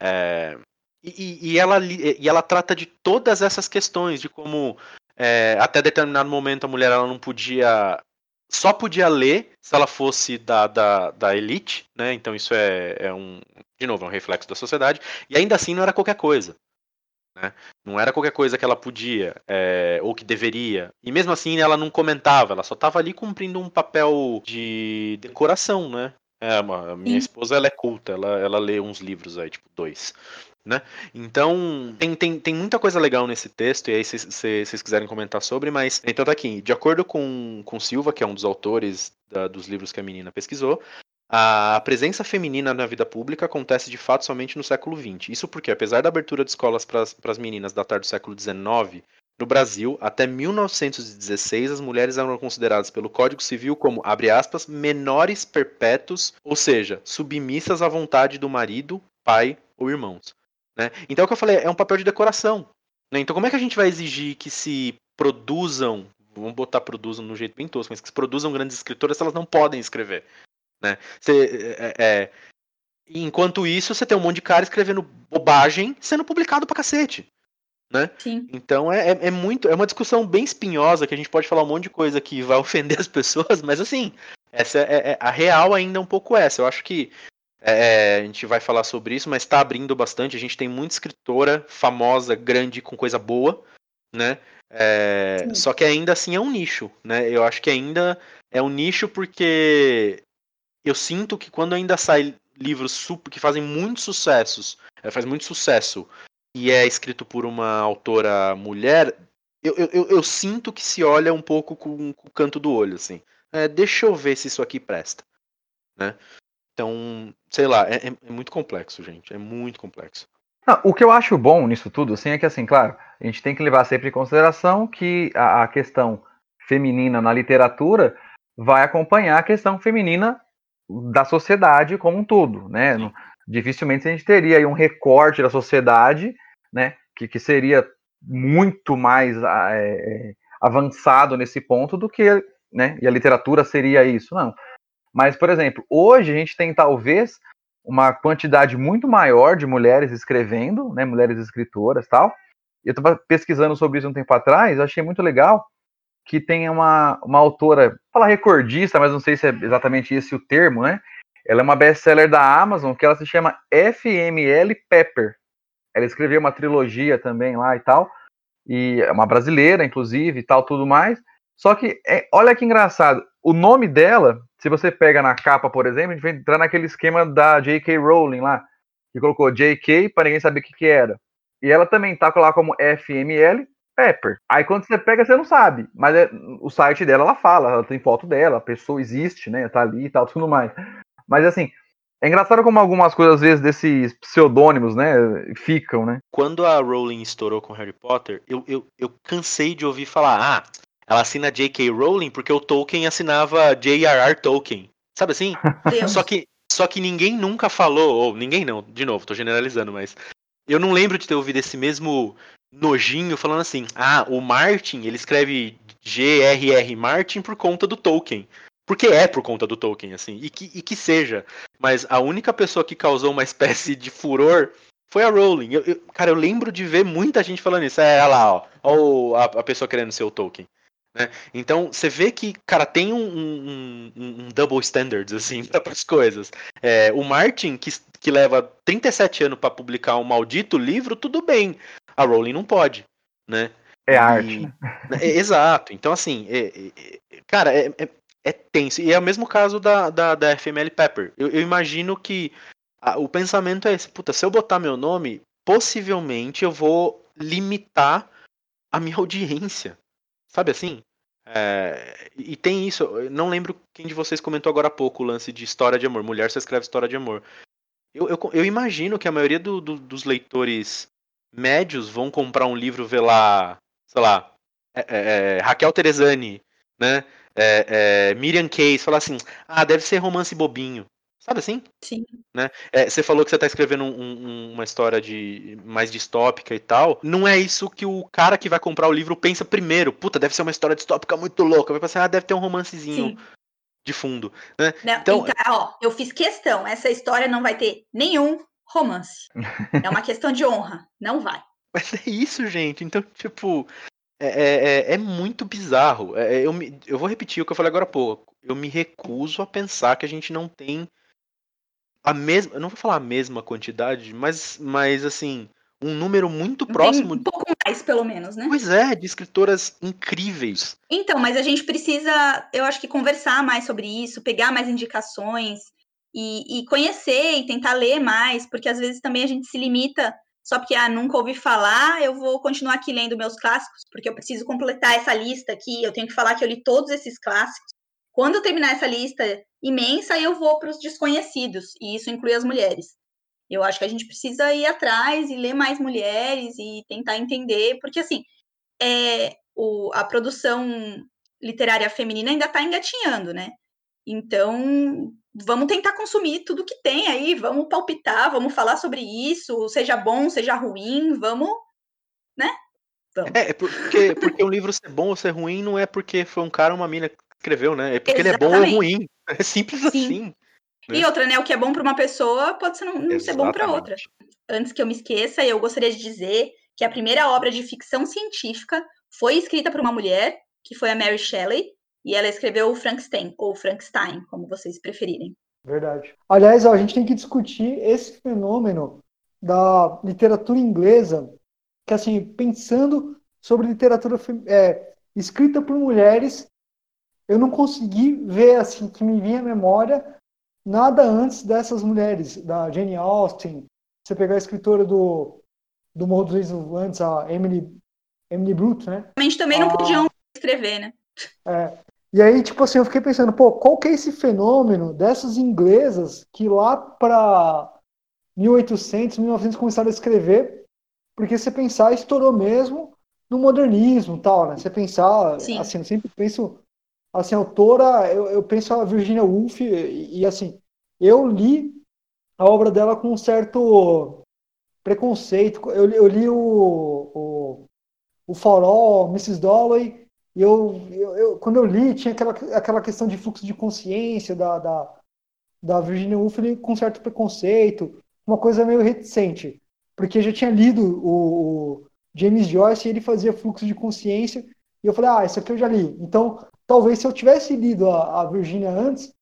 É, e, e, ela, e ela trata de todas essas questões, de como é, até determinado momento a mulher ela não podia só podia ler se ela fosse da, da, da elite, né? Então isso é, é um, de novo, é um reflexo da sociedade. E ainda assim não era qualquer coisa. Né? Não era qualquer coisa que ela podia é, ou que deveria. E mesmo assim ela não comentava, ela só estava ali cumprindo um papel de decoração, né? É, a minha Sim. esposa ela é culta, ela, ela lê uns livros aí, tipo dois. Né? Então, tem, tem, tem muita coisa legal nesse texto, e aí se vocês quiserem comentar sobre, mas então tá aqui. De acordo com, com Silva, que é um dos autores da, dos livros que a menina pesquisou, a presença feminina na vida pública acontece de fato somente no século XX. Isso porque, apesar da abertura de escolas para as meninas datar do século XIX, no Brasil, até 1916, as mulheres eram consideradas pelo Código Civil como, abre aspas, menores perpétuos, ou seja, submissas à vontade do marido, pai ou irmãos. Né? Então é o que eu falei, é um papel de decoração. Né? Então como é que a gente vai exigir que se produzam, vamos botar produzam no jeito bem tosco, mas que se produzam grandes escritoras se elas não podem escrever? Né? Você, é, é, enquanto isso, você tem um monte de cara escrevendo bobagem sendo publicado pra cacete. Né? Então é, é, é, muito, é uma discussão bem espinhosa que a gente pode falar um monte de coisa que vai ofender as pessoas, mas assim, essa é, é a real ainda é um pouco essa. Eu acho que é, a gente vai falar sobre isso, mas está abrindo bastante. A gente tem muita escritora famosa, grande, com coisa boa, né? É, só que ainda assim é um nicho, né? Eu acho que ainda é um nicho porque eu sinto que quando ainda sai livros que fazem muitos sucessos, é, faz muito sucesso e é escrito por uma autora mulher, eu, eu, eu sinto que se olha um pouco com, com o canto do olho, assim. É, deixa eu ver se isso aqui presta. Né? Então, sei lá, é, é, é muito complexo, gente. É muito complexo. Não, o que eu acho bom nisso tudo, assim, é que, assim, claro, a gente tem que levar sempre em consideração que a, a questão feminina na literatura vai acompanhar a questão feminina da sociedade como um todo, né? Dificilmente a gente teria aí um recorte da sociedade, né? Que, que seria muito mais é, avançado nesse ponto do que, né? E a literatura seria isso, não. Mas, por exemplo, hoje a gente tem talvez uma quantidade muito maior de mulheres escrevendo, né? Mulheres escritoras, tal. Eu estava pesquisando sobre isso um tempo atrás, achei muito legal que tem uma, uma autora, falar recordista, mas não sei se é exatamente esse o termo, né? Ela é uma best-seller da Amazon, que ela se chama FML Pepper. Ela escreveu uma trilogia também lá e tal, e é uma brasileira, inclusive, e tal, tudo mais. Só que, é, olha que engraçado, o nome dela, se você pega na capa, por exemplo, a gente vai entrar naquele esquema da J.K. Rowling lá, que colocou J.K. para ninguém saber o que, que era. E ela também tá lá como FML Pepper. Aí quando você pega, você não sabe. Mas é, o site dela, ela fala, ela tem foto dela, a pessoa existe, né? Tá ali e tal, tudo mais. Mas assim, é engraçado como algumas coisas, às vezes, desses pseudônimos, né, ficam, né? Quando a Rowling estourou com Harry Potter, eu, eu, eu cansei de ouvir falar, ah, ela assina J.K. Rowling porque o Tolkien assinava J.R.R. Tolkien. Sabe assim? só que, só que ninguém nunca falou, ou ninguém não, de novo, tô generalizando, mas eu não lembro de ter ouvido esse mesmo nojinho falando assim: ah, o Martin, ele escreve G.R.R. Martin por conta do Tolkien. Porque é por conta do Tolkien, assim, e que, e que seja. Mas a única pessoa que causou uma espécie de furor foi a Rowling. Eu, eu, cara, eu lembro de ver muita gente falando isso. É, olha lá, ó, ó a, a pessoa querendo ser o Tolkien. Né? Então, você vê que, cara, tem um, um, um double standards, assim, para as coisas. É, o Martin, que, que leva 37 anos para publicar um maldito livro, tudo bem. A Rowling não pode, né? É arte. Né? É, exato. Então, assim, é, é, cara, é, é, é, tenso. E é o mesmo caso da, da, da FML Pepper. Eu, eu imagino que a, o pensamento é esse, puta, se eu botar meu nome, possivelmente eu vou limitar a minha audiência. Sabe assim? É, e tem isso, eu não lembro quem de vocês comentou agora há pouco o lance de história de amor. Mulher só escreve história de amor. Eu, eu, eu imagino que a maioria do, do, dos leitores médios vão comprar um livro, ver lá, sei lá, é, é, Raquel Teresani, né? Miriam Case, falar assim, ah, deve ser romance bobinho. Sabe assim? Sim. Né? É, você falou que você está escrevendo um, um, uma história de mais distópica e tal. Não é isso que o cara que vai comprar o livro pensa primeiro. Puta, deve ser uma história distópica muito louca. Vai pensar, ah, deve ter um romancezinho Sim. de fundo. Né? Não, então, então, ó, eu fiz questão. Essa história não vai ter nenhum romance. É uma questão de honra. Não vai. Mas é isso, gente. Então, tipo, é, é, é, é muito bizarro. É, é, eu, me, eu vou repetir o que eu falei agora há pouco. Eu me recuso a pensar que a gente não tem a mesma, eu não vou falar a mesma quantidade, mas, mas assim, um número muito próximo. um pouco mais, pelo menos, né? Pois é, de escritoras incríveis. Então, mas a gente precisa, eu acho que conversar mais sobre isso, pegar mais indicações e, e conhecer e tentar ler mais, porque às vezes também a gente se limita só porque ah, nunca ouvi falar, eu vou continuar aqui lendo meus clássicos, porque eu preciso completar essa lista aqui, eu tenho que falar que eu li todos esses clássicos. Quando eu terminar essa lista imensa, eu vou para os desconhecidos, e isso inclui as mulheres. Eu acho que a gente precisa ir atrás e ler mais mulheres e tentar entender, porque assim, é, o, a produção literária feminina ainda está engatinhando, né? Então, vamos tentar consumir tudo que tem aí, vamos palpitar, vamos falar sobre isso, seja bom, seja ruim, vamos, né? Vamos. É, é porque, porque um livro ser bom ou ser ruim não é porque foi um cara ou uma mina escreveu, né? É porque Exatamente. ele é bom ou ruim. É simples Sim. assim. Né? E outra, né? O que é bom para uma pessoa pode ser não, não ser bom para outra. Antes que eu me esqueça, eu gostaria de dizer que a primeira obra de ficção científica foi escrita por uma mulher, que foi a Mary Shelley, e ela escreveu o Frankenstein, ou Frankenstein, como vocês preferirem. Verdade. Aliás, ó, a gente tem que discutir esse fenômeno da literatura inglesa, que assim, pensando sobre literatura é, escrita por mulheres eu não consegui ver assim que me vinha à memória nada antes dessas mulheres, da Jane Austen, você pegar a escritora do do Morro dos Reis antes, a Emily, Emily Brute, né? Realmente também não Ah. podiam escrever, né? É. E aí, tipo assim, eu fiquei pensando, pô, qual que é esse fenômeno dessas inglesas que lá para 1800, 1900 começaram a escrever? Porque você pensar, estourou mesmo no modernismo e tal, né? Você pensar, Sim. assim, eu sempre penso, assim, autora, eu, eu penso a Virginia Woolf e, e, assim, eu li a obra dela com um certo preconceito. Eu, eu li o, o, o Farol, Mrs. Dalloway, e eu, eu, eu- quando eu li, tinha aquela, aquela questão de fluxo de consciência da, da, da Virginia Woolf com certo preconceito, uma coisa meio reticente, porque eu já tinha lido o, o James Joyce e ele fazia fluxo de consciência, e eu falei, ah, isso aqui eu já li. Então, talvez se eu tivesse lido a, a Virginia antes,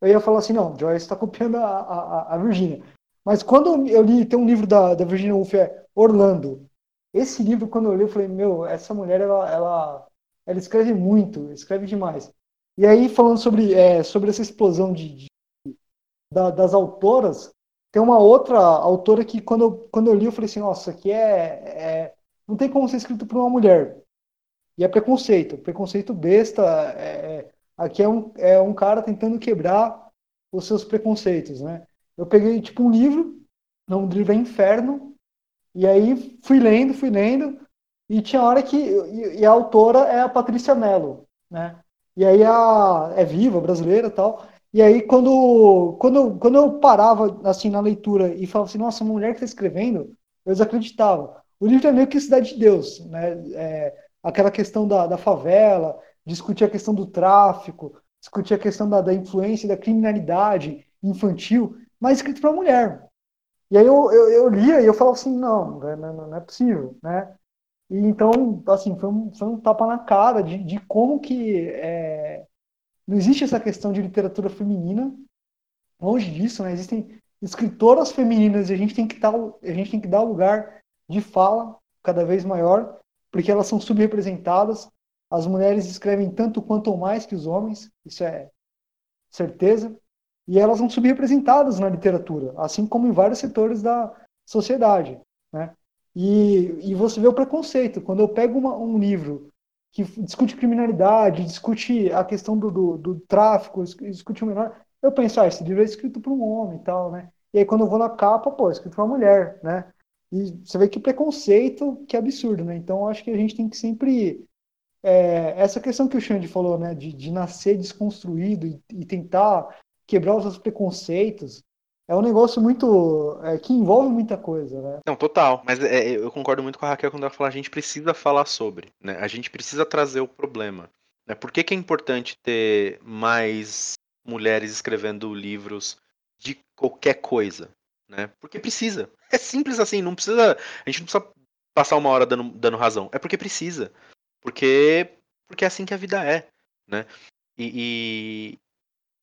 eu ia falar assim, não, Joyce está copiando a, a, a Virginia. Mas quando eu li, tem um livro da, da Virginia Woolf, é Orlando. Esse livro, quando eu li, eu falei, meu, essa mulher, ela, ela, ela escreve muito, escreve demais. E aí, falando sobre, é, sobre essa explosão de, de- da- das autoras, tem uma outra autora que, quando eu, quando eu li, eu falei assim, nossa, aqui é, é- não tem como ser escrito por uma mulher. E é preconceito, preconceito besta. é- é- aqui é um, é um cara tentando quebrar os seus preconceitos, né? Eu peguei, tipo, um livro, o nome do livro é Inferno, e aí fui lendo, fui lendo, e tinha hora que. E, e a autora é a Patrícia Mello, né? E aí a, é viva, brasileira tal. E aí quando, quando, quando eu parava assim na leitura e falava assim, nossa, mulher que está escrevendo, eu desacreditava. O livro é meio que Cidade de Deus, né? É, aquela questão da, da favela, discutir a questão do tráfico, discutir a questão da, da influência da criminalidade infantil, mas escrito para mulher. E aí eu, eu, eu lia e eu falava assim, não, não, não- não é possível, né? E então, assim, foi um, foi um tapa na cara de, de como que é, não existe essa questão de literatura feminina, longe disso, né? Existem escritoras femininas e a gente tem que dar, a gente tem que dar lugar de fala cada vez maior, porque elas são subrepresentadas. As mulheres escrevem tanto quanto ou mais que os homens, isso é certeza, e elas são subrepresentadas na literatura, assim como em vários setores da sociedade, né? E, e você vê o preconceito. Quando eu pego uma- um livro que discute criminalidade, discute a questão do, do, do tráfico, dis- discute o menor, eu penso, ah, esse livro é escrito por um homem e tal, né? E aí quando eu vou na capa, pô, é escrito por uma mulher, né? E você vê que preconceito, que absurdo, né? Então acho que a gente tem que sempre. é, essa questão que o Xande falou, né? De, de nascer desconstruído e, e tentar quebrar os seus preconceitos, é um negócio muito. é, que envolve muita coisa, né? Não, total. Mas é, eu concordo muito com a Raquel quando ela fala a gente precisa falar sobre, né? A gente precisa trazer o problema. Né? Por que, que é importante ter mais mulheres escrevendo livros de qualquer coisa? Né? Porque precisa. É simples assim, não precisa. A gente não precisa passar uma hora dando, dando razão. É porque precisa. Porque, porque é assim que a vida é. Né? E, e,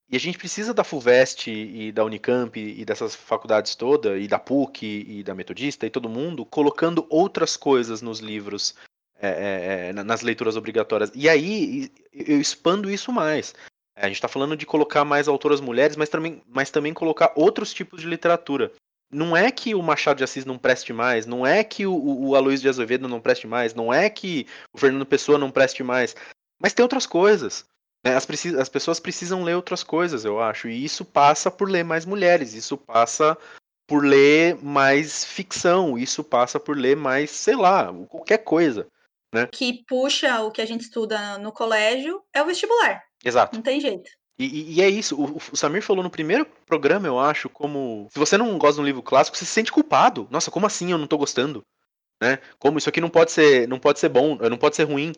e a gente precisa da FUVEST e da Unicamp e dessas faculdades todas, e da PUC e da Metodista e todo mundo, colocando outras coisas nos livros, é, é, é, nas leituras obrigatórias. E aí eu expando isso mais. É, a gente está falando de colocar mais autoras mulheres, mas também, mas também colocar outros tipos de literatura. Não é que o Machado de Assis não preste mais, não é que o, o Aloysio de Azevedo não preste mais, não é que o Fernando Pessoa não preste mais, mas tem outras coisas. né? As, precis- as pessoas precisam ler outras coisas, eu acho. E isso passa por ler mais mulheres, isso passa por ler mais ficção, isso passa por ler mais, sei lá, qualquer coisa. que puxa o que a gente estuda no colégio é o vestibular. Exato. Não tem jeito. E, e- é isso, o, o Samir falou no primeiro programa, eu acho, como. Se você não gosta de um livro clássico, você se sente culpado. Nossa, como assim eu não tô gostando? Né? Como isso aqui não pode ser, não pode ser bom, não pode ser ruim.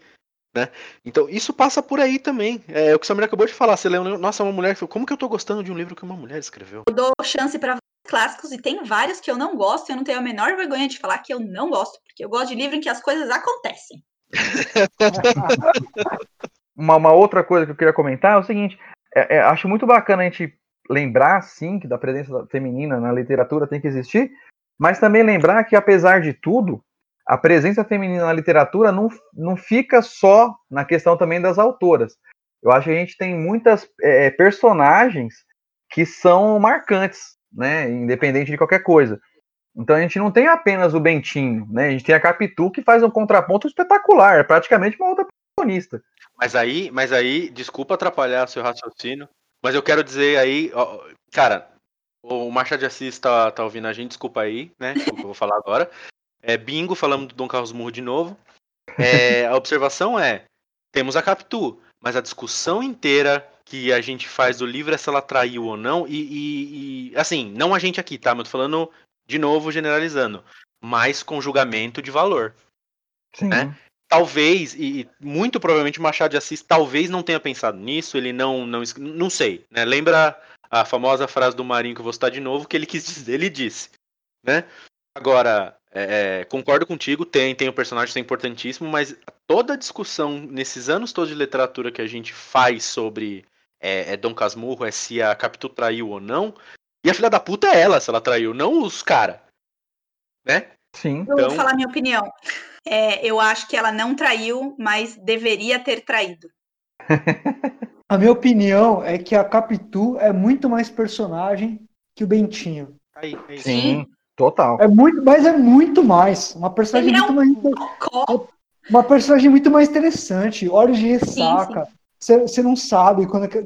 Né? Então, isso passa por aí também. É o que o Samir acabou de falar. Você um livro, nossa, uma mulher. Como que eu tô gostando de um livro que uma mulher escreveu? Eu dou chance para clássicos e tem vários que eu não gosto e eu não tenho a menor vergonha de falar que eu não gosto, porque eu gosto de livro em que as coisas acontecem. Uma, uma outra coisa que eu queria comentar é o seguinte: é- é, acho muito bacana a gente lembrar, sim, que da presença feminina na literatura tem que existir, mas também lembrar que, apesar de tudo, a presença feminina na literatura não, não fica só na questão também das autoras. Eu acho que a gente tem muitas é, personagens que são marcantes, né, independente de qualquer coisa. Então a gente não tem apenas o Bentinho, né? A gente tem a Capitu que faz um contraponto espetacular, é praticamente uma outra protagonista. Mas aí, mas aí, desculpa atrapalhar seu raciocínio, mas eu quero dizer aí, ó, cara, o Machado de Assis tá, tá ouvindo a gente, desculpa aí, né? O que eu vou falar agora. É bingo, falamos do Dom Carlos Murro de novo. É, a observação é: temos a Capitu, mas a discussão inteira que a gente faz do livro é se ela traiu ou não, e, e, e assim, não a gente aqui, tá? Mas eu tô falando de novo, generalizando, mas com julgamento de valor. Sim. Né? Talvez, e muito provavelmente Machado de Assis talvez não tenha pensado nisso, ele não, não, não sei, né? Lembra a famosa frase do Marinho que eu vou citar de novo, que ele quis dizer, ele disse, né? Agora, é, é, concordo contigo, tem, tem o personagem, isso é importantíssimo, mas toda a discussão nesses anos todos de literatura que a gente faz sobre é, é Dom Casmurro, é se a Capitu traiu ou não, e a filha da puta é ela se ela traiu, não os cara. Né? Sim. Eu Então- vou falar minha opinião. É, eu acho que ela não traiu, mas deveria ter traído. A minha opinião é que a Capitu é muito mais personagem que o Bentinho. Aí, é isso. Sim, total. É muito, mas é muito mais. Uma personagem Ele é muito um mais. Uma personagem muito mais interessante. Olhos de ressaca. Você não sabe quando é que-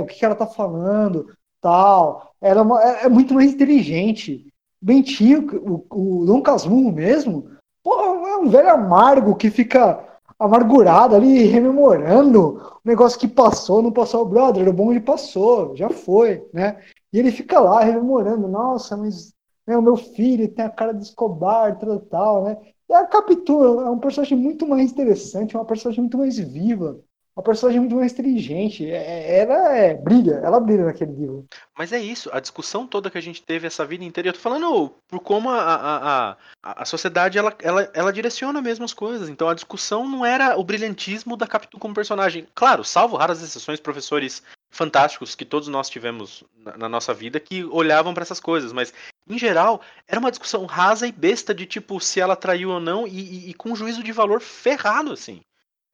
o que, que ela tá falando, tal. Ela é, uma- é- é muito mais inteligente. Bentinho, o, o Dom Casmurro mesmo, pô, é um velho amargo que fica amargurado ali, rememorando o negócio que passou, não passou, brother, o bonde passou, já foi, né? E ele fica lá rememorando, nossa, mas né, o meu filho tem a cara de Escobar, tal, tal, né? E a Capitu é um personagem muito mais interessante, uma personagem muito mais viva, uma personagem muito mais inteligente. É- é- Ela é, brilha, ela brilha naquele livro. Mas é isso, a discussão toda que a gente teve essa vida inteira, eu tô falando por como a, a, a, a sociedade ela, ela, ela direciona mesmo as coisas. Então a discussão não era o brilhantismo da Capitu como personagem. Claro, salvo raras exceções, professores fantásticos que todos nós tivemos na, na nossa vida que olhavam pra essas coisas, mas em geral era uma discussão rasa e besta de tipo se ela traiu ou não e, e- e com juízo de valor ferrado assim.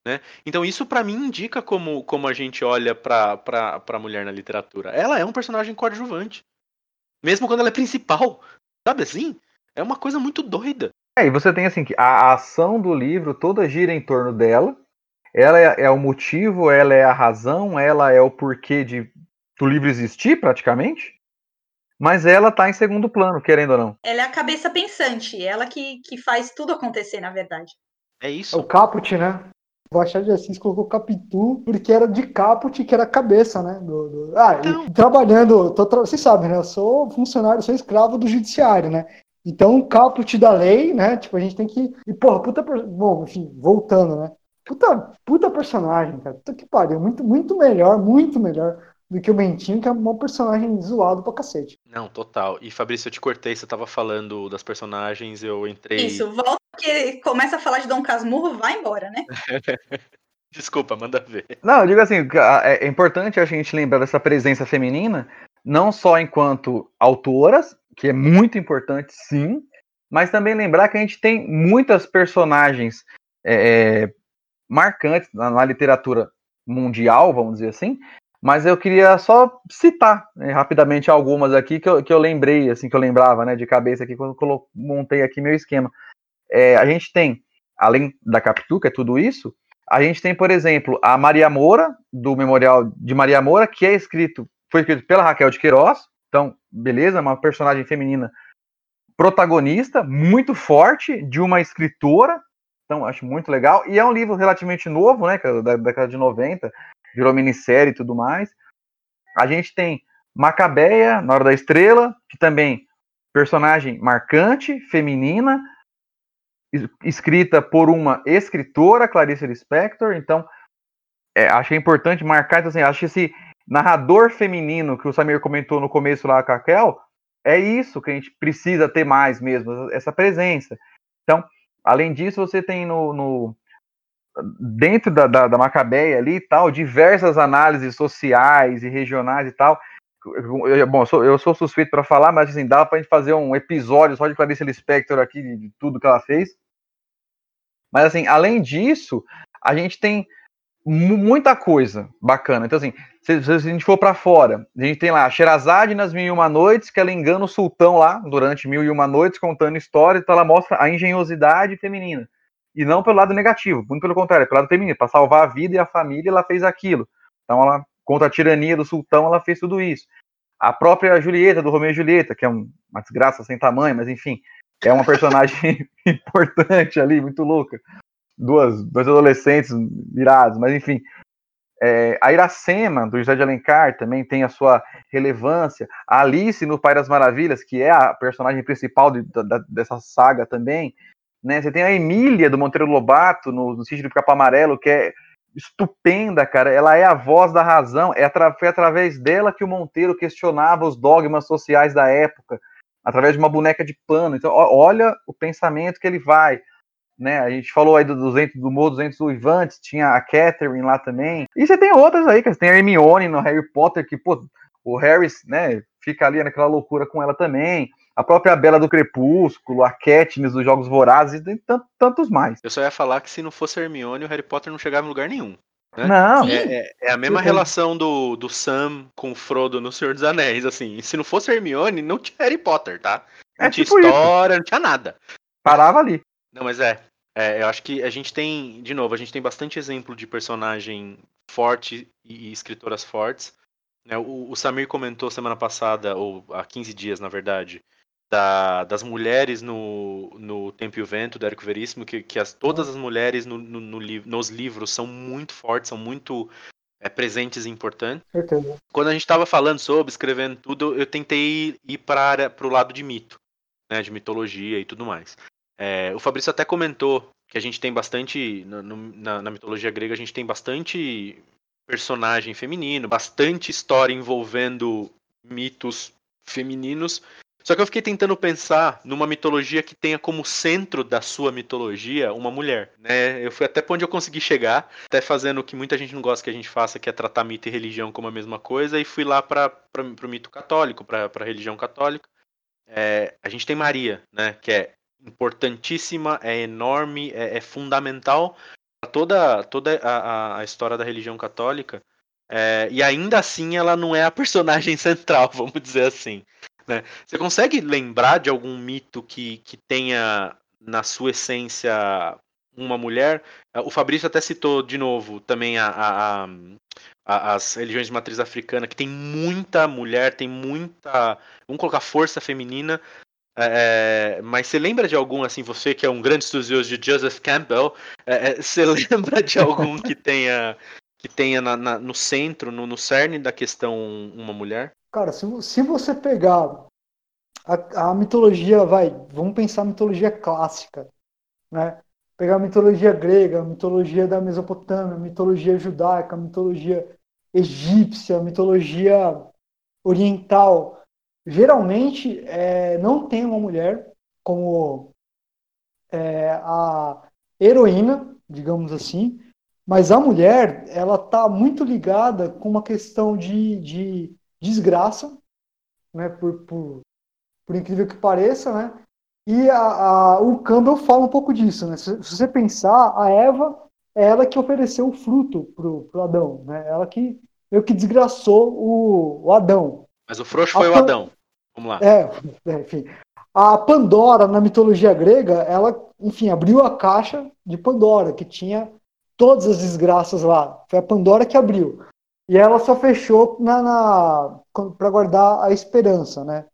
Né? Então isso pra mim indica como, como a gente olha pra, pra, pra mulher na literatura. Ela é um personagem coadjuvante. Mesmo quando ela é principal. Sabe assim? É uma coisa muito doida. É, e você tem assim que a ação do livro toda gira em torno dela. Ela é, é o motivo, ela é a razão, ela é o porquê de do livro existir, praticamente. Mas ela tá em segundo plano, querendo ou não. Ela é a cabeça pensante, ela que, que faz tudo acontecer, na verdade. É É o isso. Caput, né? Machado de Assis colocou Capitu porque era de Caput, que era a cabeça, né? do- do- Ah, e Então. trabalhando, tô tra... vocês sabem, né? Eu sou funcionário, sou escravo do judiciário, né? Então, Caput da lei, né? Tipo, a gente tem que. E, porra, puta. Bom, enfim, voltando, né? Puta, puta personagem, cara. Puta que pariu. Muito, muito melhor, muito melhor do que o Bentinho, que é um personagem zoado pra cacete. Não, total. E Fabrício, eu te cortei, você tava falando das personagens, eu entrei. Isso, volta que começa a falar de Dom Casmurro, vai embora, né? Desculpa, manda ver. Não, eu digo assim, que a- é é importante a gente lembrar dessa presença feminina, não só enquanto autoras, que é muito importante, sim, mas também lembrar que a gente tem muitas personagens é, é, marcantes na, na literatura mundial, vamos dizer assim, mas eu queria só citar né, rapidamente algumas aqui que eu, que eu lembrei, assim, que eu lembrava, né, de cabeça aqui, quando eu montei aqui meu esquema. É, a gente tem, além da Capitu, que é tudo isso, a gente tem, por exemplo, a Maria Moura, do Memorial de Maria Moura, que é escrito, foi escrito pela Raquel de Queiroz. Então, beleza, uma personagem feminina protagonista, muito forte, de uma escritora. Então, acho muito legal. E é um livro relativamente novo, né? é Da década de 90, virou minissérie e tudo mais. A gente tem Macabeia, na Hora da Estrela, que também personagem marcante, feminina, es- escrita por uma escritora, Clarice Lispector, então é, achei importante marcar, então, assim, acho que esse narrador feminino que o Samir comentou no começo lá com a Raquel, é isso que a gente precisa ter mais mesmo, essa presença. Então, além disso, você tem no, no- dentro da, da, da Macabeia ali e tal, diversas análises sociais e regionais e tal. Eu- bom, eu sou, eu sou suspeito para falar, mas assim, dá pra gente fazer um episódio só de Clarice Lispector aqui, de, tudo que ela fez. Mas assim, além disso, a gente tem mu- muita coisa bacana. Então, assim, se, se a gente for pra fora, a gente tem lá a Sherazade nas Mil e Uma Noites, que ela engana o sultão lá durante Mil e Uma Noites, contando história, então ela mostra a engenhosidade feminina. E não pelo lado negativo, muito pelo contrário, pelo lado feminino. Para salvar a vida e a família, ela fez aquilo. Então, ela, contra a tirania do sultão, ela fez tudo isso. A própria Julieta, do Romeu e Julieta, que é um- uma desgraça sem tamanho, mas enfim, é uma personagem importante ali, muito louca. Duas, dois adolescentes virados, mas enfim. É, a Iracema, do José de Alencar, também tem a sua relevância. A Alice, no Pai das Maravilhas, que é a personagem principal de- da- dessa saga também. Né? Você tem a Emília, do Monteiro Lobato, no, no Sítio do Capão Amarelo, que é estupenda, cara. Ela é a voz da razão. É atra- foi através dela que o Monteiro questionava os dogmas sociais da época, através de uma boneca de pano. Então, olha o pensamento que ele vai. Né? A gente falou aí do 200, do Mo 200 Uivantes, tinha a Catherine lá também. E você tem outras aí. Você tem a Hermione no Harry Potter, que, pô, o Harris, né, fica ali naquela loucura com ela também. A própria Bela do Crepúsculo, a Katniss dos Jogos Vorazes, e tem tan- tantos mais. Eu só ia falar que se não fosse Hermione, o Harry Potter não chegava em lugar nenhum. né? Não. É, é- é a mesma relação do, do Sam com o Frodo no Senhor dos Anéis, assim. Se não fosse Hermione, não tinha Harry Potter, tá? Não É tinha tipo isso. história, não tinha nada. parava ali. Não, mas é, é, Eu acho que a gente tem, de novo, a gente tem bastante exemplo de personagem forte e, e escritoras fortes. né? O, o Samir comentou semana passada, ou há 15 dias, na verdade, da- das mulheres no, no Tempo e o Vento, do Érico Veríssimo, que, que as, todas as mulheres no- no- no nos livros são muito fortes, são muito é, presentes e importantes. Quando a gente estava falando sobre, escrevendo tudo, eu tentei ir para o lado de mito, né, de mitologia e tudo mais. É, o Fabrício até comentou que a gente tem bastante, no- na, na mitologia grega, a gente tem bastante personagem feminino, bastante história envolvendo mitos femininos. Só que eu fiquei tentando pensar numa mitologia que tenha como centro da sua mitologia uma mulher, né? Eu fui até onde eu consegui chegar, até fazendo o que muita gente não gosta que a gente faça, que é tratar mito e religião como a mesma coisa, e fui lá para o mito católico, para a religião católica. É, a gente tem Maria, né? Que é importantíssima, é enorme, é, é fundamental para toda, toda a, a- a história da religião católica. É, e ainda assim ela não é a personagem central, vamos dizer assim. Né? Você consegue lembrar de algum mito que, que tenha na sua essência uma mulher? É, O Fabrício até citou de novo também a- a- a- as religiões de matriz africana, que tem muita mulher, tem muita. Vamos colocar força feminina. É, mas você lembra de algum, assim, você que é um grande estudioso de Joseph Campbell, é, é, você lembra de algum que tenha que tenha na- na- no centro, no, no cerne da questão uma mulher? Cara, se, se você pegar a, a mitologia, vai, vamos pensar a mitologia clássica, né? Pegar a mitologia grega, a mitologia da Mesopotâmia, a mitologia judaica, a mitologia egípcia, a mitologia oriental. Geralmente é, não tem uma mulher como é, a heroína, digamos assim, mas a mulher ela está muito ligada com uma questão de, de desgraça, né? Por, por, por incrível que pareça, né? E a, a- o Campbell fala um pouco disso, né? Se, se você pensar, a Eva é ela que ofereceu o fruto pro, pro Adão, né? Ela que meio que desgraçou o, o Adão. Mas o frouxo foi o Pan- Adão. Vamos lá. É, é, enfim. A Pandora, na mitologia grega, ela, enfim, abriu a caixa de Pandora, que tinha todas as desgraças lá. Foi a Pandora que abriu. E ela só fechou na, na para guardar a esperança, né?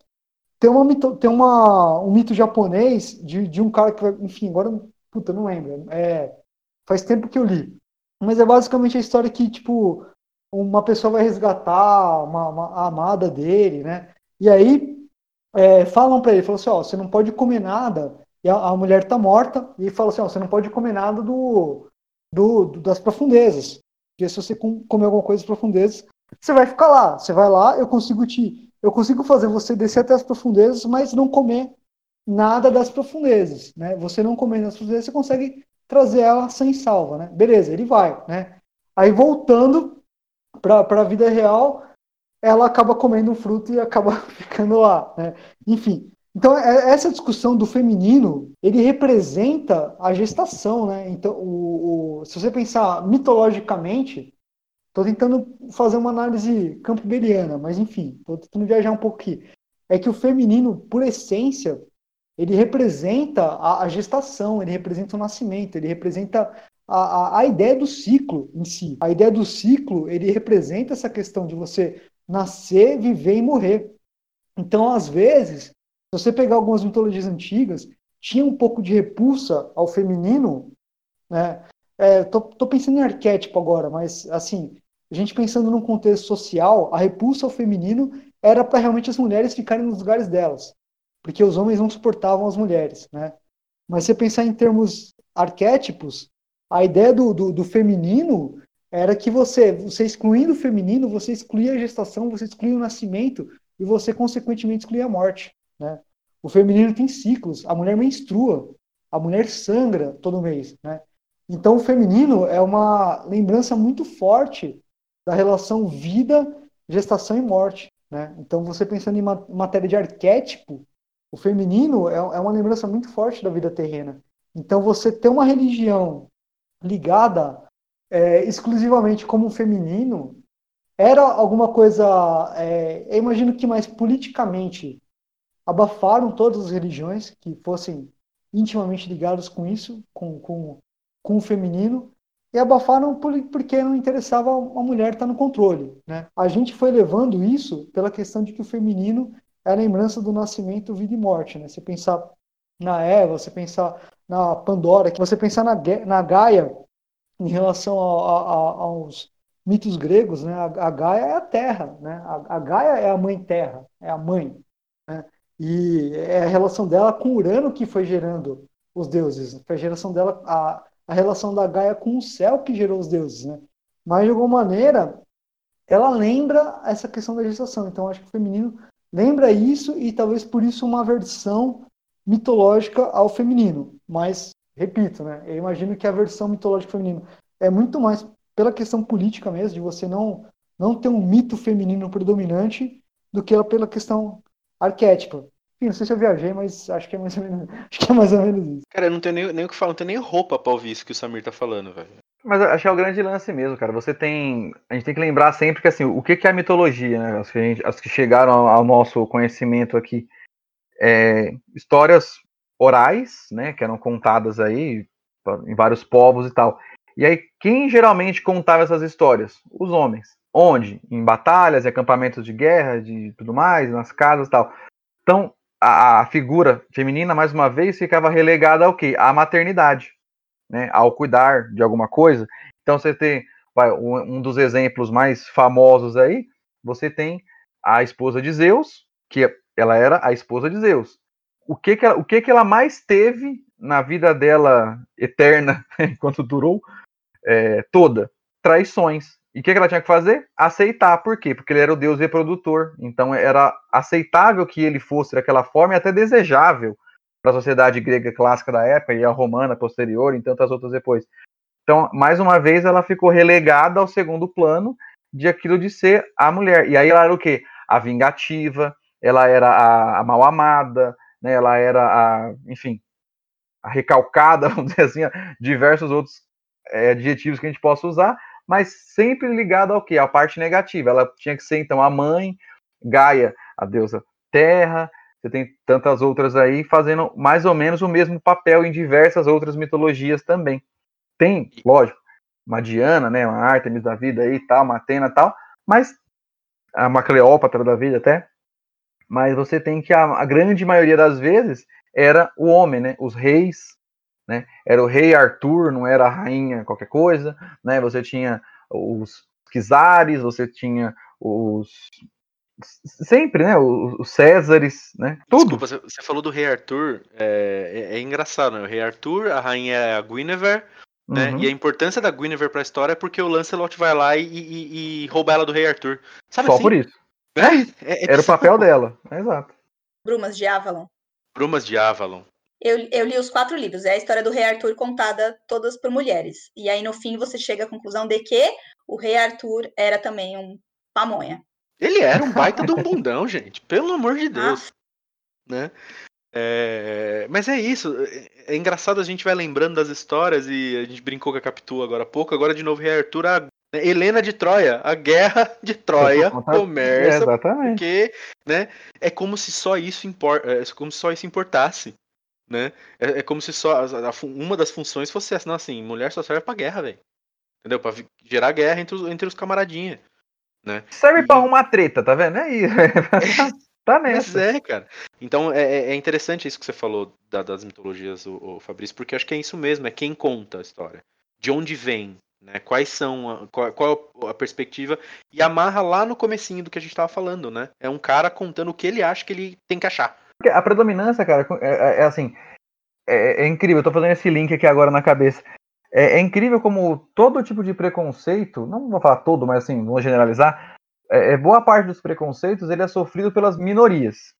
Tem, uma, mito- tem uma, um mito japonês de, de um cara que, enfim, agora, puta, não lembro. É, faz tempo que eu li. Mas é basicamente a história que, tipo, uma pessoa vai resgatar uma, uma- a amada dele, né? E aí é, falam pra ele, falam assim, ó, você não pode comer nada. E a, a mulher tá morta e fala assim, ó, você não pode comer nada do, do, do- das profundezas. Porque se você com- comer alguma coisa das profundezas, você vai ficar lá. Você vai lá, eu consigo te, eu consigo fazer você descer até as profundezas, mas não comer nada das profundezas, né? Você não comendo das profundezas, você consegue trazer ela sem salva, né? Beleza, ele vai, né? Aí voltando para a vida real, ela acaba comendo um fruto e acaba ficando lá, né? Enfim, Então, é- essa discussão do feminino, ele representa a gestação, né? Então, o, o- se você pensar mitologicamente, estou tentando fazer uma análise campbelliana, mas enfim, estou tentando viajar um pouco aqui. É que o feminino, por essência, ele representa a, a gestação, ele representa o nascimento, ele representa a, a, a ideia do ciclo em si. A ideia do ciclo, ele representa essa questão de você nascer, viver e morrer. Então, às vezes, se você pegar algumas mitologias antigas, tinha um pouco de repulsa ao feminino, né? É, tô, tô pensando em arquétipo agora, mas assim, a gente pensando num contexto social, a repulsa ao feminino era para realmente as mulheres ficarem nos lugares delas, porque os homens não suportavam as mulheres, né? Mas se pensar em termos arquétipos, a ideia do, do, do feminino era que você, você excluindo o feminino, você excluía a gestação, você excluía o nascimento e você, consequentemente, excluía a morte. Né? O feminino tem ciclos, a mulher menstrua, a mulher sangra todo mês. Né? Então, o feminino é uma lembrança muito forte da relação vida, gestação e morte. Né? Então, você pensando em ma- matéria de arquétipo, o feminino é, é uma lembrança muito forte da vida terrena. Então, você ter uma religião ligada é, exclusivamente como feminino era alguma coisa. é, eu imagino que mais politicamente abafaram todas as religiões que fossem intimamente ligadas com isso, com, com, com o feminino, e abafaram por- porque não interessava a mulher estar no controle. Né? A gente foi levando isso pela questão de que o feminino é a lembrança do nascimento, vida e morte. Né? Você pensar na Eva, você pensar na Pandora, você pensar na, na Gaia em relação aos mitos gregos, né? A, a Gaia é a terra, né? A, a Gaia é a mãe terra, é a mãe, né? E é a relação dela com Urano que foi gerando os deuses. Foi a geração dela, a, a relação da Gaia com o céu que gerou os deuses, né? Mas de alguma maneira, ela lembra essa questão da gestação. Então, acho que o feminino lembra isso e talvez por isso uma versão mitológica ao feminino. Mas, repito, né? Eu imagino que a versão mitológica feminino é muito mais pela questão política mesmo, de você não, não ter um mito feminino predominante, do que pela questão arquétipa. Enfim, não sei se eu viajei, mas acho que é mais ou menos, acho que é mais ou menos isso. Cara, eu não tenho nem, nem o que falar, não tenho nem roupa pra ouvir isso que o Samir tá falando, velho. Mas acho que é o grande lance mesmo, cara. Você tem. A gente tem que lembrar sempre que assim, o que que é a mitologia, né? As que, a gente- as que chegaram ao, ao nosso conhecimento aqui. É, histórias orais, né? Que eram contadas aí em vários povos e tal. E aí, quem geralmente contava essas histórias? Os homens. Onde? Em batalhas, em acampamentos de guerra, de tudo mais, nas casas e tal. Então, a, a figura feminina, mais uma vez, ficava relegada ao quê? À maternidade né, ao cuidar de alguma coisa. Então você tem vai, um, dos exemplos mais famosos aí, você tem a esposa de Zeus, que ela era a esposa de Zeus. O que que ela, o que que ela mais teve na vida dela eterna, enquanto durou, é, toda? Traições. E o que, que ela tinha que fazer? Aceitar. Por quê? Porque ele era o deus reprodutor. Então era aceitável que ele fosse daquela forma e até desejável para a sociedade grega clássica da época e a romana posterior e tantas outras depois. Então, mais uma vez, ela ficou relegada ao segundo plano de aquilo de ser a mulher. E aí ela era o quê? A vingativa, ela era a, a mal amada, né? ela era a, enfim, a recalcada, vamos dizer assim, diversos outros é, adjetivos que a gente possa usar, mas sempre ligada ao quê? À parte negativa. Ela tinha que ser, então, a mãe, Gaia, a deusa terra, você tem tantas outras aí fazendo mais ou menos o mesmo papel em diversas outras mitologias também. Tem, lógico, uma Diana, né, uma Artemis da vida aí, tal, uma Atena e tal, mas uma Cleópatra da vida até. Mas você tem que a, a, grande maioria das vezes era o homem, né, os reis, né, era o rei Arthur, não era a rainha qualquer coisa, né, você tinha os Quizares, você tinha os sempre, né? Os Césares, né? Tudo. Desculpa, você falou do rei Arthur, é, é, é, engraçado, né? O rei Arthur, a rainha é a Guinevere, né? Uhum. E a importância da Guinevere pra história é porque o Lancelot vai lá e, e, e rouba ela do rei Arthur. Sabe Só assim? por isso. É, Era o papel dela, exato. Brumas de Avalon. Brumas de Avalon. Eu, eu, li os quatro livros. É a história do rei Arthur contada todas por mulheres. E aí, no fim, você chega à conclusão de que o rei Arthur era também um pamonha. Ele era um baita de um bundão, gente. Pelo amor de Deus. né? É, mas é isso. É engraçado a gente vai lembrando das histórias e a gente brincou com a Capitu agora há pouco. Agora de novo, Rei Arthur, a Helena de Troia, a guerra de Troia começa É, exatamente. porque, né, é como se só isso impor, é como se só isso importasse, né? É, é como se só a- a uma das funções fosse essa, não assim, mulher só serve pra guerra, velho. Entendeu? Pra gerar guerra entre os, entre os camaradinhas, né? Serve pra E- arrumar treta, tá vendo? É isso. tá Mas nessa. é, cara. Então é, é- é interessante isso que você falou da- das mitologias, o, Fabrício, porque acho que é isso mesmo, é quem conta a história. De onde vem, né? Quais são, a, qual, qual a perspectiva, e amarra lá no comecinho do que a gente tava falando, né? É um cara contando o que ele acha que ele tem que achar. A predominância, cara, é, é- é assim. É, é incrível, eu tô fazendo esse link aqui agora na cabeça. É, é incrível como todo tipo de preconceito, não vou falar todo, mas assim, vou generalizar, é, é, boa parte dos preconceitos ele é sofrido pelas minorias.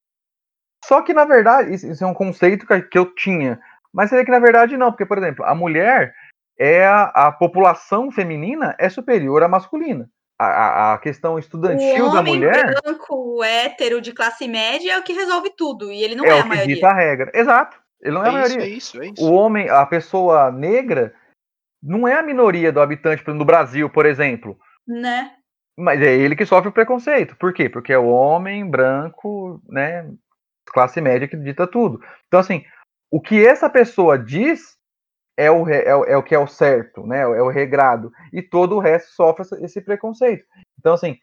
Só que, na verdade, isso, é um conceito que, que eu tinha. Mas é que, na verdade, não, porque, por exemplo, a mulher é a, a população feminina é superior à masculina. A, a, a questão estudantil o da homem mulher branco, hétero, de classe média é o que resolve tudo. E ele não é, é, o a que maioria. dita a regra. Exato. Ele não é, a É isso, maioria. é isso, é isso. o homem, a pessoa negra, não é a minoria do habitante do Brasil, por exemplo. Né? Mas é ele que sofre o preconceito. Por quê? Porque é o homem branco, né, classe média que dita tudo. Então, assim, o que essa pessoa diz é o, é o, é o que é o certo, né, é o regrado. E todo o resto sofre esse preconceito. Então, assim,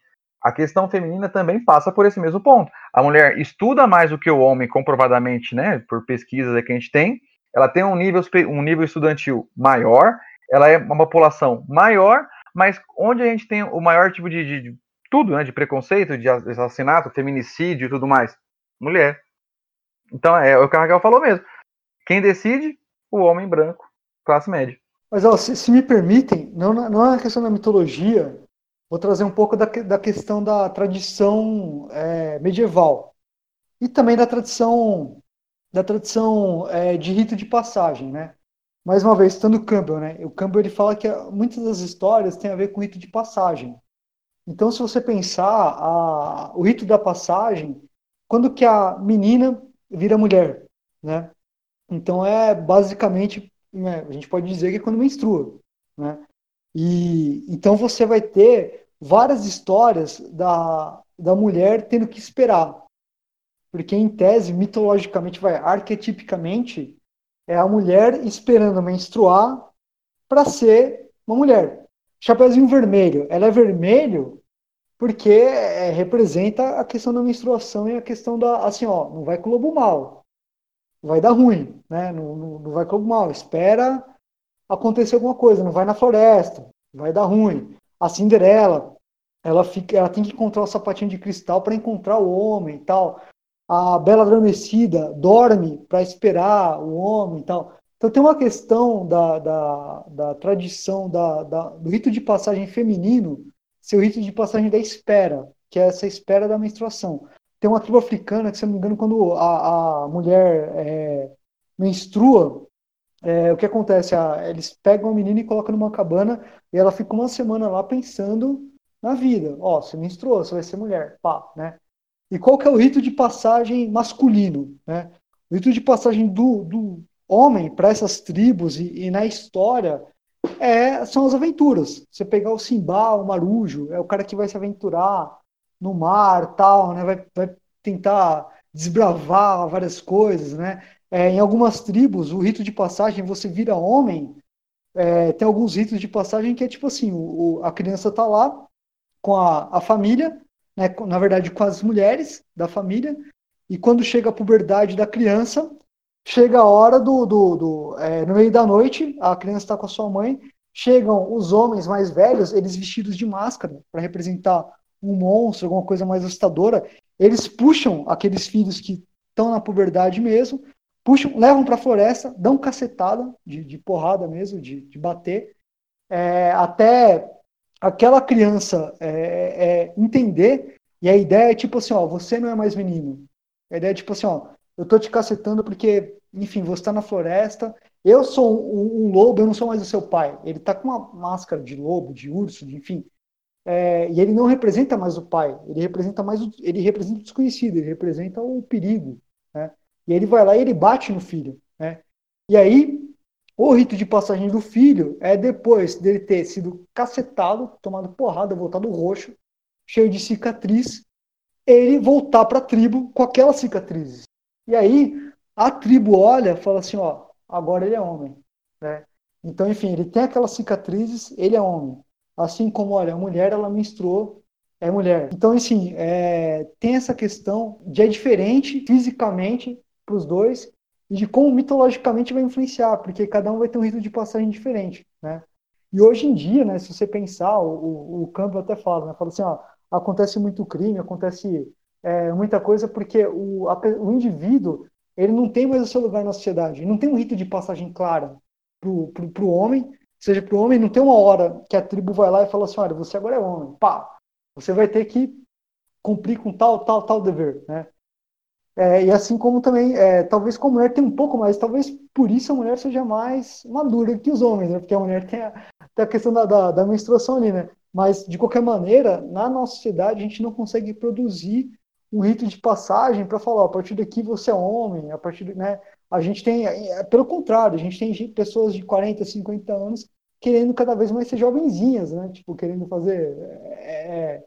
a questão feminina também passa por esse mesmo ponto. A mulher estuda mais do que o homem, comprovadamente, né, por pesquisas que a gente tem. Ela tem um nível, um nível estudantil maior, ela é uma população maior, mas onde a gente tem o maior tipo de, de- de tudo, né, de preconceito, de assassinato, feminicídio e tudo mais? Mulher. Então é o que a Raquel falou mesmo. Quem decide? O homem branco, classe média. Mas ó, se, se me permitem, não, não é uma questão da mitologia, vou trazer um pouco da, da questão da tradição é, medieval e também da tradição da tradição é, de rito de passagem, né? Mais uma vez, estando Campbell, né? O Campbell ele fala que muitas das histórias têm a ver com rito de passagem. Então, se você pensar a, o rito da passagem, quando que a menina vira mulher, né? Então é basicamente, né, a gente pode dizer que é quando menstrua, né? E então você vai ter várias histórias da, da mulher tendo que esperar, porque em tese, mitologicamente, vai arquetipicamente, é a mulher esperando menstruar para ser uma mulher. Chapeuzinho vermelho, ela é vermelho porque é, representa a questão da menstruação e a questão da, assim, ó, não vai com o lobo mal, vai dar ruim, né? Não, não, não vai lobo mal, espera acontecer alguma coisa, não vai na floresta, vai dar ruim. A Cinderela, ela fica, ela tem que encontrar o sapatinho de cristal para encontrar o homem e tal. A Bela Adormecida dorme para esperar o homem e tal. Então tem uma questão da, da, da tradição da, da, do rito de passagem feminino ser o rito de passagem da espera, que é essa espera da menstruação. Tem uma tribo africana que, se não me engano, quando a, a mulher é, menstrua, é, o que acontece? A, eles pegam a menina e colocam numa cabana e ela fica uma semana lá pensando na vida. Ó, você menstruou, você vai ser mulher, pá, né? E qual que é o rito de passagem masculino, né? O rito de passagem do, do homem para essas tribos e, e na história é, são as aventuras. Você pegar o Simba, o Marujo, é o cara que vai se aventurar no mar, tal, né? Vai, vai tentar desbravar várias coisas, né? É, em algumas tribos, o rito de passagem, você vira homem, é, tem alguns ritos de passagem que é tipo assim, o, a criança tá lá com a, a família, né? na verdade com as mulheres da família, e quando chega a puberdade da criança, chega a hora do, do, do é, no meio da noite, a criança está com a sua mãe, chegam os homens mais velhos, eles vestidos de máscara, para representar um monstro, alguma coisa mais assustadora, eles puxam aqueles filhos que estão na puberdade mesmo, puxam, levam para a floresta, dão cacetada de, de porrada mesmo, de, de bater, é, até aquela criança é, é, entender, e a ideia é tipo assim, ó, você não é mais menino. A ideia é tipo assim, ó, eu tô te cacetando porque, enfim, você tá na floresta, eu sou um, um lobo, eu não sou mais o seu pai. Ele tá com uma máscara de lobo, de urso, de, enfim. É, e ele não representa mais o pai, ele representa mais o, ele representa o desconhecido, ele representa o perigo, né? E ele vai lá e ele bate no filho, né? E aí, o rito de passagem do filho é depois dele ter sido cacetado, tomado porrada, voltado roxo, cheio de cicatriz, ele voltar para a tribo com aquelas cicatrizes. E aí, a tribo olha fala assim, ó, agora ele é homem, né? Então, enfim, ele tem aquelas cicatrizes, ele é homem. Assim como, olha, a mulher, ela menstruou, é mulher. Então, assim, é, tem essa questão de é diferente fisicamente para os dois e de como mitologicamente vai influenciar, porque cada um vai ter um rito de passagem diferente, né? E hoje em dia, né, se você pensar, o, o Campbell até fala, né, fala assim, ó, acontece muito crime, acontece é, muita coisa porque o, a, o indivíduo ele não tem mais o seu lugar na sociedade, não tem um rito de passagem clara pro, pro homem, seja pro homem, não tem uma hora que a tribo vai lá e fala assim, olha, você agora é homem, pá, você vai ter que cumprir com tal, tal, tal dever, né? É, e assim como também, é, talvez com a mulher tem um pouco mais, talvez por isso a mulher seja mais madura que os homens, né? Porque a mulher tem a, tem a questão da, da, da, menstruação ali, né? Mas, de qualquer maneira, na nossa sociedade, a gente não consegue produzir um rito de passagem para falar, a partir daqui você é homem, a partir, né? A gente tem, é, pelo contrário, a gente tem pessoas de 40, 50 anos querendo cada vez mais ser jovenzinhas, né? Tipo, querendo fazer é, é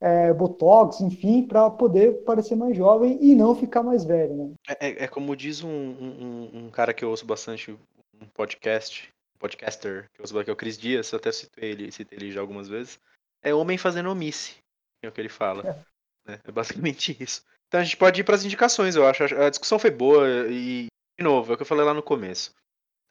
é, botox, enfim, para poder parecer mais jovem e não ficar mais velho. Né? É, é, é como diz um, um, um, cara que eu ouço bastante, um podcast, um podcaster, que eu ouço que é o Cris Dias, eu até citei ele, citei ele já algumas vezes. É homem fazendo omisse, é o que ele fala. É, né? é basicamente isso. Então a gente pode ir para as indicações, eu acho. A discussão foi boa e, de novo, é o que eu falei lá no começo.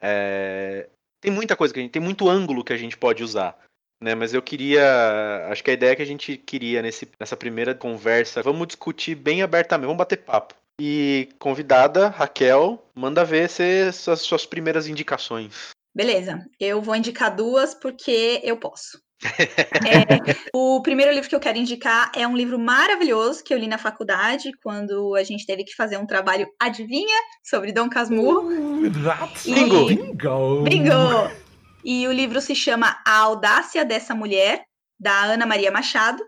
É... Tem muita coisa que a gente, tem muito ângulo que a gente pode usar né? Mas eu queria. Acho que a ideia que a gente queria nesse, nessa primeira conversa, vamos discutir bem abertamente, vamos bater papo. E convidada, Raquel, manda ver se suas, suas primeiras indicações. Beleza, eu vou indicar duas porque eu posso. É, o primeiro livro que eu quero indicar é um livro maravilhoso que eu li na faculdade, quando a gente teve que fazer um trabalho, adivinha, sobre Dom Casmurro. Uh, e... Bingo! Bingo! Bingo! E o livro se chama A Audácia dessa Mulher, da Ana Maria Machado.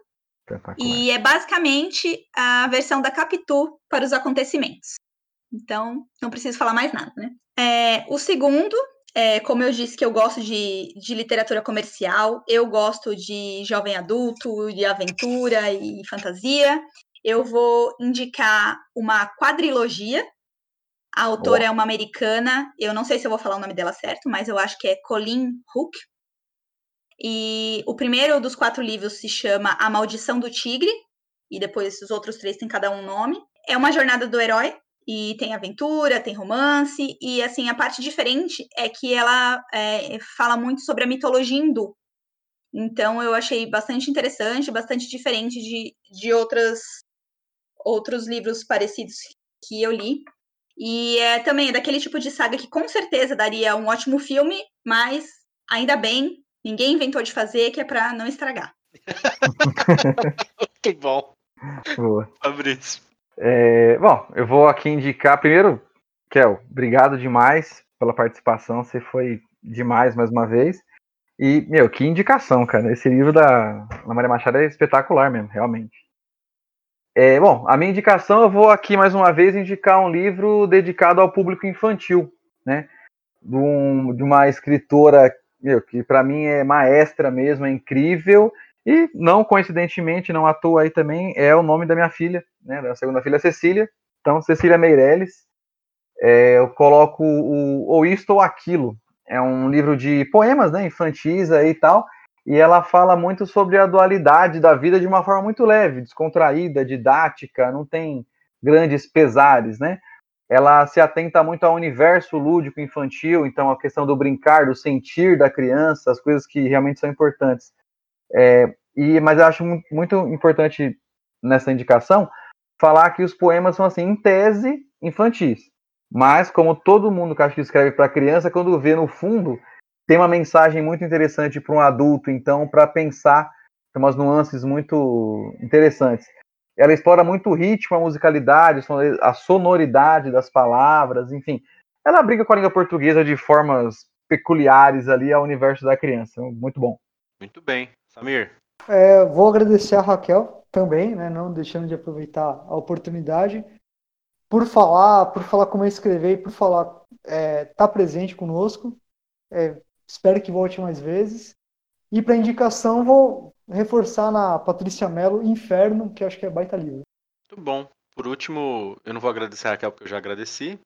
E é basicamente a versão da Capitu para os acontecimentos. Então, não preciso falar mais nada, né? É, o segundo, é, como eu disse que eu gosto de, de literatura comercial, eu gosto de jovem adulto, de aventura e fantasia. Eu vou indicar uma quadrilogia a autora é uma americana, eu não sei se eu vou falar o nome dela certo, mas eu acho que é Colleen Hook. E o primeiro dos quatro livros se chama A Maldição do Tigre, e depois os outros três têm cada um nome. É uma jornada do herói, e tem aventura, tem romance, e assim, a parte diferente é que ela é, fala muito sobre a mitologia hindu. Então eu achei bastante interessante, bastante diferente de, de outras, outros livros parecidos que eu li. E é também daquele tipo de saga que com certeza daria um ótimo filme, mas ainda bem, ninguém inventou de fazer, que é para não estragar. Muito bom. Boa. Fabrício. É, bom, eu vou aqui indicar primeiro, Kel, obrigado demais pela participação, você foi demais mais uma vez. E, meu, que indicação, cara. Esse livro da Maria Machado é espetacular mesmo, realmente. É, bom, a minha indicação, eu vou aqui mais uma vez indicar um livro dedicado ao público infantil, né? De, um, de uma escritora meu, que para mim é maestra mesmo, é incrível, e não coincidentemente, não à toa aí também, é o nome da minha filha, né? Da segunda filha, Cecília. Então, Cecília Meirelles. É, eu coloco o Ou Isto ou Aquilo. É um livro de poemas, né? Infantis aí e tal e ela fala muito sobre a dualidade da vida de uma forma muito leve, descontraída, didática, não tem grandes pesares, né? Ela se atenta muito ao universo lúdico infantil, então a questão do brincar, do sentir da criança, as coisas que realmente são importantes. É, e, mas eu acho muito importante nessa indicação falar que os poemas são assim, em tese, infantis. Mas, como todo mundo que acho que escreve para criança, quando vê no fundo, tem uma mensagem muito interessante para um adulto, então, para pensar, tem umas nuances muito interessantes. Ela explora muito o ritmo, a musicalidade, a sonoridade das palavras, enfim. Ela briga com a língua portuguesa de formas peculiares ali ao universo da criança. Muito bom. Muito bem. Samir? É, vou agradecer a Raquel também, né, não deixando de aproveitar a oportunidade. por falar, por falar como eu escrever e por falar é, tá presente conosco. É, espero que volte mais vezes. E para indicação, vou reforçar na Patrícia Mello Inferno, que acho que é baita livro. Muito bom. Por último, eu não vou agradecer a Raquel porque eu já agradeci.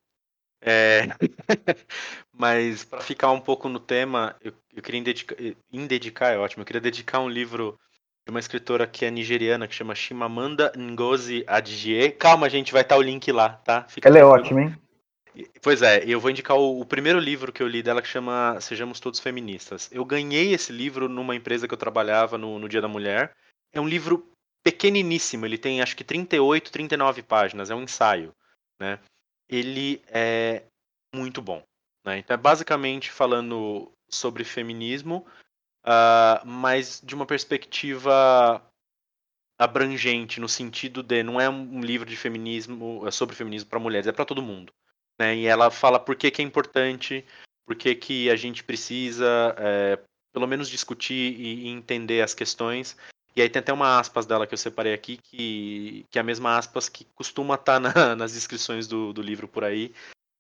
É... Mas para ficar um pouco no tema, eu, eu queria indicar, indedicar, é ótimo, eu queria dedicar um livro de uma escritora que é nigeriana, que chama Shimamanda Ngozi Adichie. Calma, gente, vai estar o link lá, tá? Fica Ela é ótima, hein? Pois é, eu vou indicar o, o, primeiro livro que eu li dela que chama Sejamos Todos Feministas. Eu ganhei esse livro numa empresa que eu trabalhava no, no Dia da Mulher. É um livro pequeniníssimo, ele tem acho que 38, 39 páginas, é um ensaio, né? Ele é muito bom, né? Então é basicamente falando sobre feminismo, uh, mas de uma perspectiva abrangente, no sentido de não é um livro de feminismo, é sobre feminismo para mulheres, é para todo mundo. Né? E ela fala por que, que é importante, por que, que a gente precisa, é, pelo menos, discutir e, entender as questões. E aí tem até uma aspas dela que eu separei aqui, que, que é a mesma aspas que costuma estar tá na, nas descrições do, do livro por aí,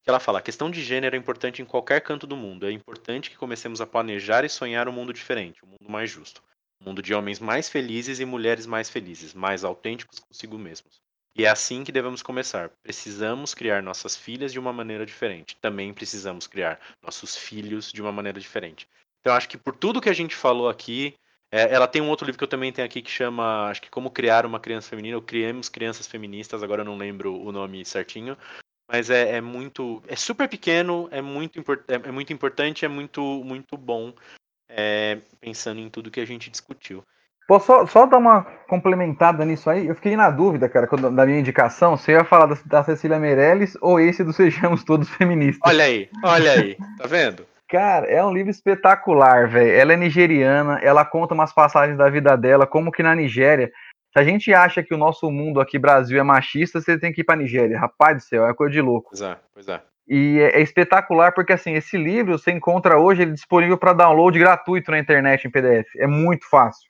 que ela fala: a questão de gênero é importante em qualquer canto do mundo. É importante que comecemos a planejar e sonhar um mundo diferente, um mundo mais justo. Um mundo de homens mais felizes e mulheres mais felizes, mais autênticos consigo mesmos. E é assim que devemos começar. Precisamos criar nossas filhas de uma maneira diferente. Também precisamos criar nossos filhos de uma maneira diferente. Então, acho que por tudo que a gente falou aqui, é, ela tem um outro livro que eu também tenho aqui que chama, acho que Como Criar uma Criança Feminina, ou Criemos Crianças Feministas, agora eu não lembro o nome certinho. Mas é, é muito. É super pequeno, é muito, import, é, é muito importante, é muito, muito bom, é, pensando em tudo que a gente discutiu. Posso só, só, dar uma complementada nisso aí? Eu fiquei na dúvida, cara, quando, da minha indicação, se eu ia falar da, da Cecília Meirelles ou esse do Sejamos Todos Feministas. Olha aí, olha aí, tá vendo? Cara, é um livro espetacular, velho. Ela é nigeriana, ela conta umas passagens da vida dela, como que na Nigéria. Se a gente acha que o nosso mundo aqui, Brasil, é machista, você tem que ir pra Nigéria. Rapaz do céu, é coisa de louco. Pois é, pois é. E é, é espetacular porque, assim, esse livro você encontra hoje ele é disponível para download gratuito na internet em PDF. É muito fácil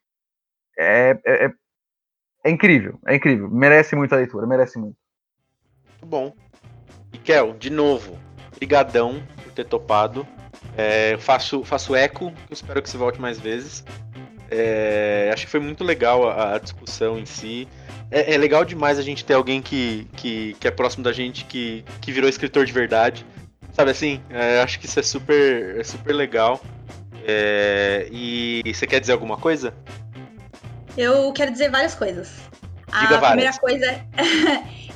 é, é, é, é incrível, é incrível. Merece muita leitura, merece muito. Muito bom. Miquel, de novo, brigadão por ter topado. É, faço, faço eco, espero que você volte mais vezes. É, acho que foi muito legal a, a discussão em si. É, é, legal demais a gente ter alguém que, que, que, é próximo da gente, que, que virou escritor de verdade. Sabe assim? É, acho que isso é super, é super legal. É, e você quer dizer alguma coisa? Eu quero dizer várias coisas. Diga a várias. primeira coisa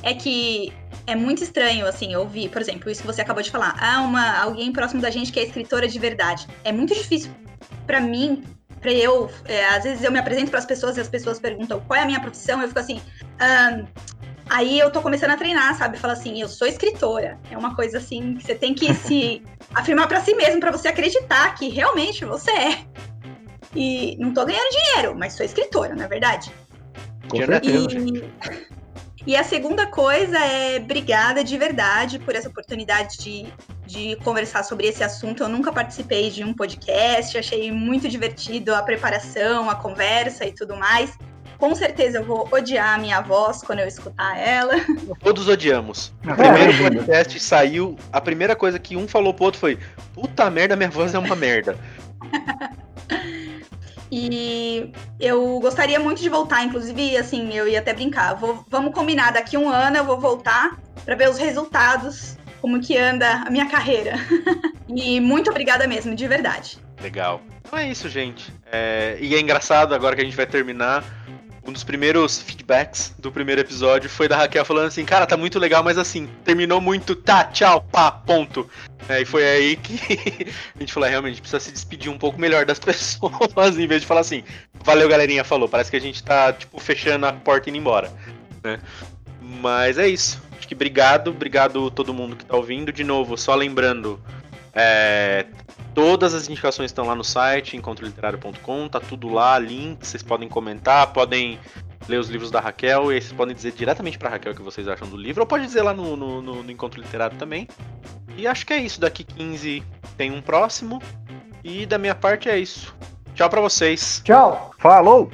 é que é muito estranho, assim, ouvir, por exemplo, isso que você acabou de falar. Ah, uma, alguém próximo da gente que é escritora de verdade. É muito difícil para mim, para eu. É, às vezes eu me apresento para as pessoas e as pessoas perguntam qual é a minha profissão, eu fico assim. Ah, aí eu tô começando a treinar, sabe? Fala assim, eu sou escritora. É uma coisa assim que você tem que se afirmar para si mesmo, para você acreditar que realmente você é. E não tô ganhando dinheiro, mas sou escritora, na é verdade. Com certeza. E... e a segunda coisa é obrigada de verdade por essa oportunidade de, de conversar sobre esse assunto. Eu nunca participei de um podcast, achei muito divertido a preparação, a conversa e tudo mais. Com certeza eu vou odiar a minha voz quando eu escutar ela. Todos odiamos. O primeiro podcast saiu, a primeira coisa que um falou pro outro foi: Puta merda, minha voz é uma merda. E eu gostaria muito de voltar, inclusive, assim, eu ia até brincar. Vou, vamos combinar, daqui um ano eu vou voltar para ver os resultados, como que anda a minha carreira. e muito obrigada mesmo, de verdade. Legal. Então é isso, gente. É... E é engraçado agora que a gente vai terminar um dos primeiros feedbacks do primeiro episódio foi da Raquel falando assim, cara, tá muito legal, mas assim, terminou muito, tá, tchau, pá, ponto. É, e foi aí que a gente falou, é, realmente, precisa se despedir um pouco melhor das pessoas, em vez de falar assim, valeu, galerinha, falou. Parece que a gente tá, tipo, fechando a porta e indo embora, né? Mas é isso. Acho que obrigado, obrigado todo mundo que tá ouvindo. De novo, só lembrando, é, Todas as indicações estão lá no site, encontroliterário.com, tá tudo lá, link, vocês podem comentar, podem ler os livros da Raquel, e aí vocês podem dizer diretamente pra Raquel o que vocês acham do livro, ou pode dizer lá no, no, no, no Encontro Literário também. E acho que é isso, daqui 15 tem um próximo, e da minha parte é isso. Tchau pra vocês. Tchau. Falou!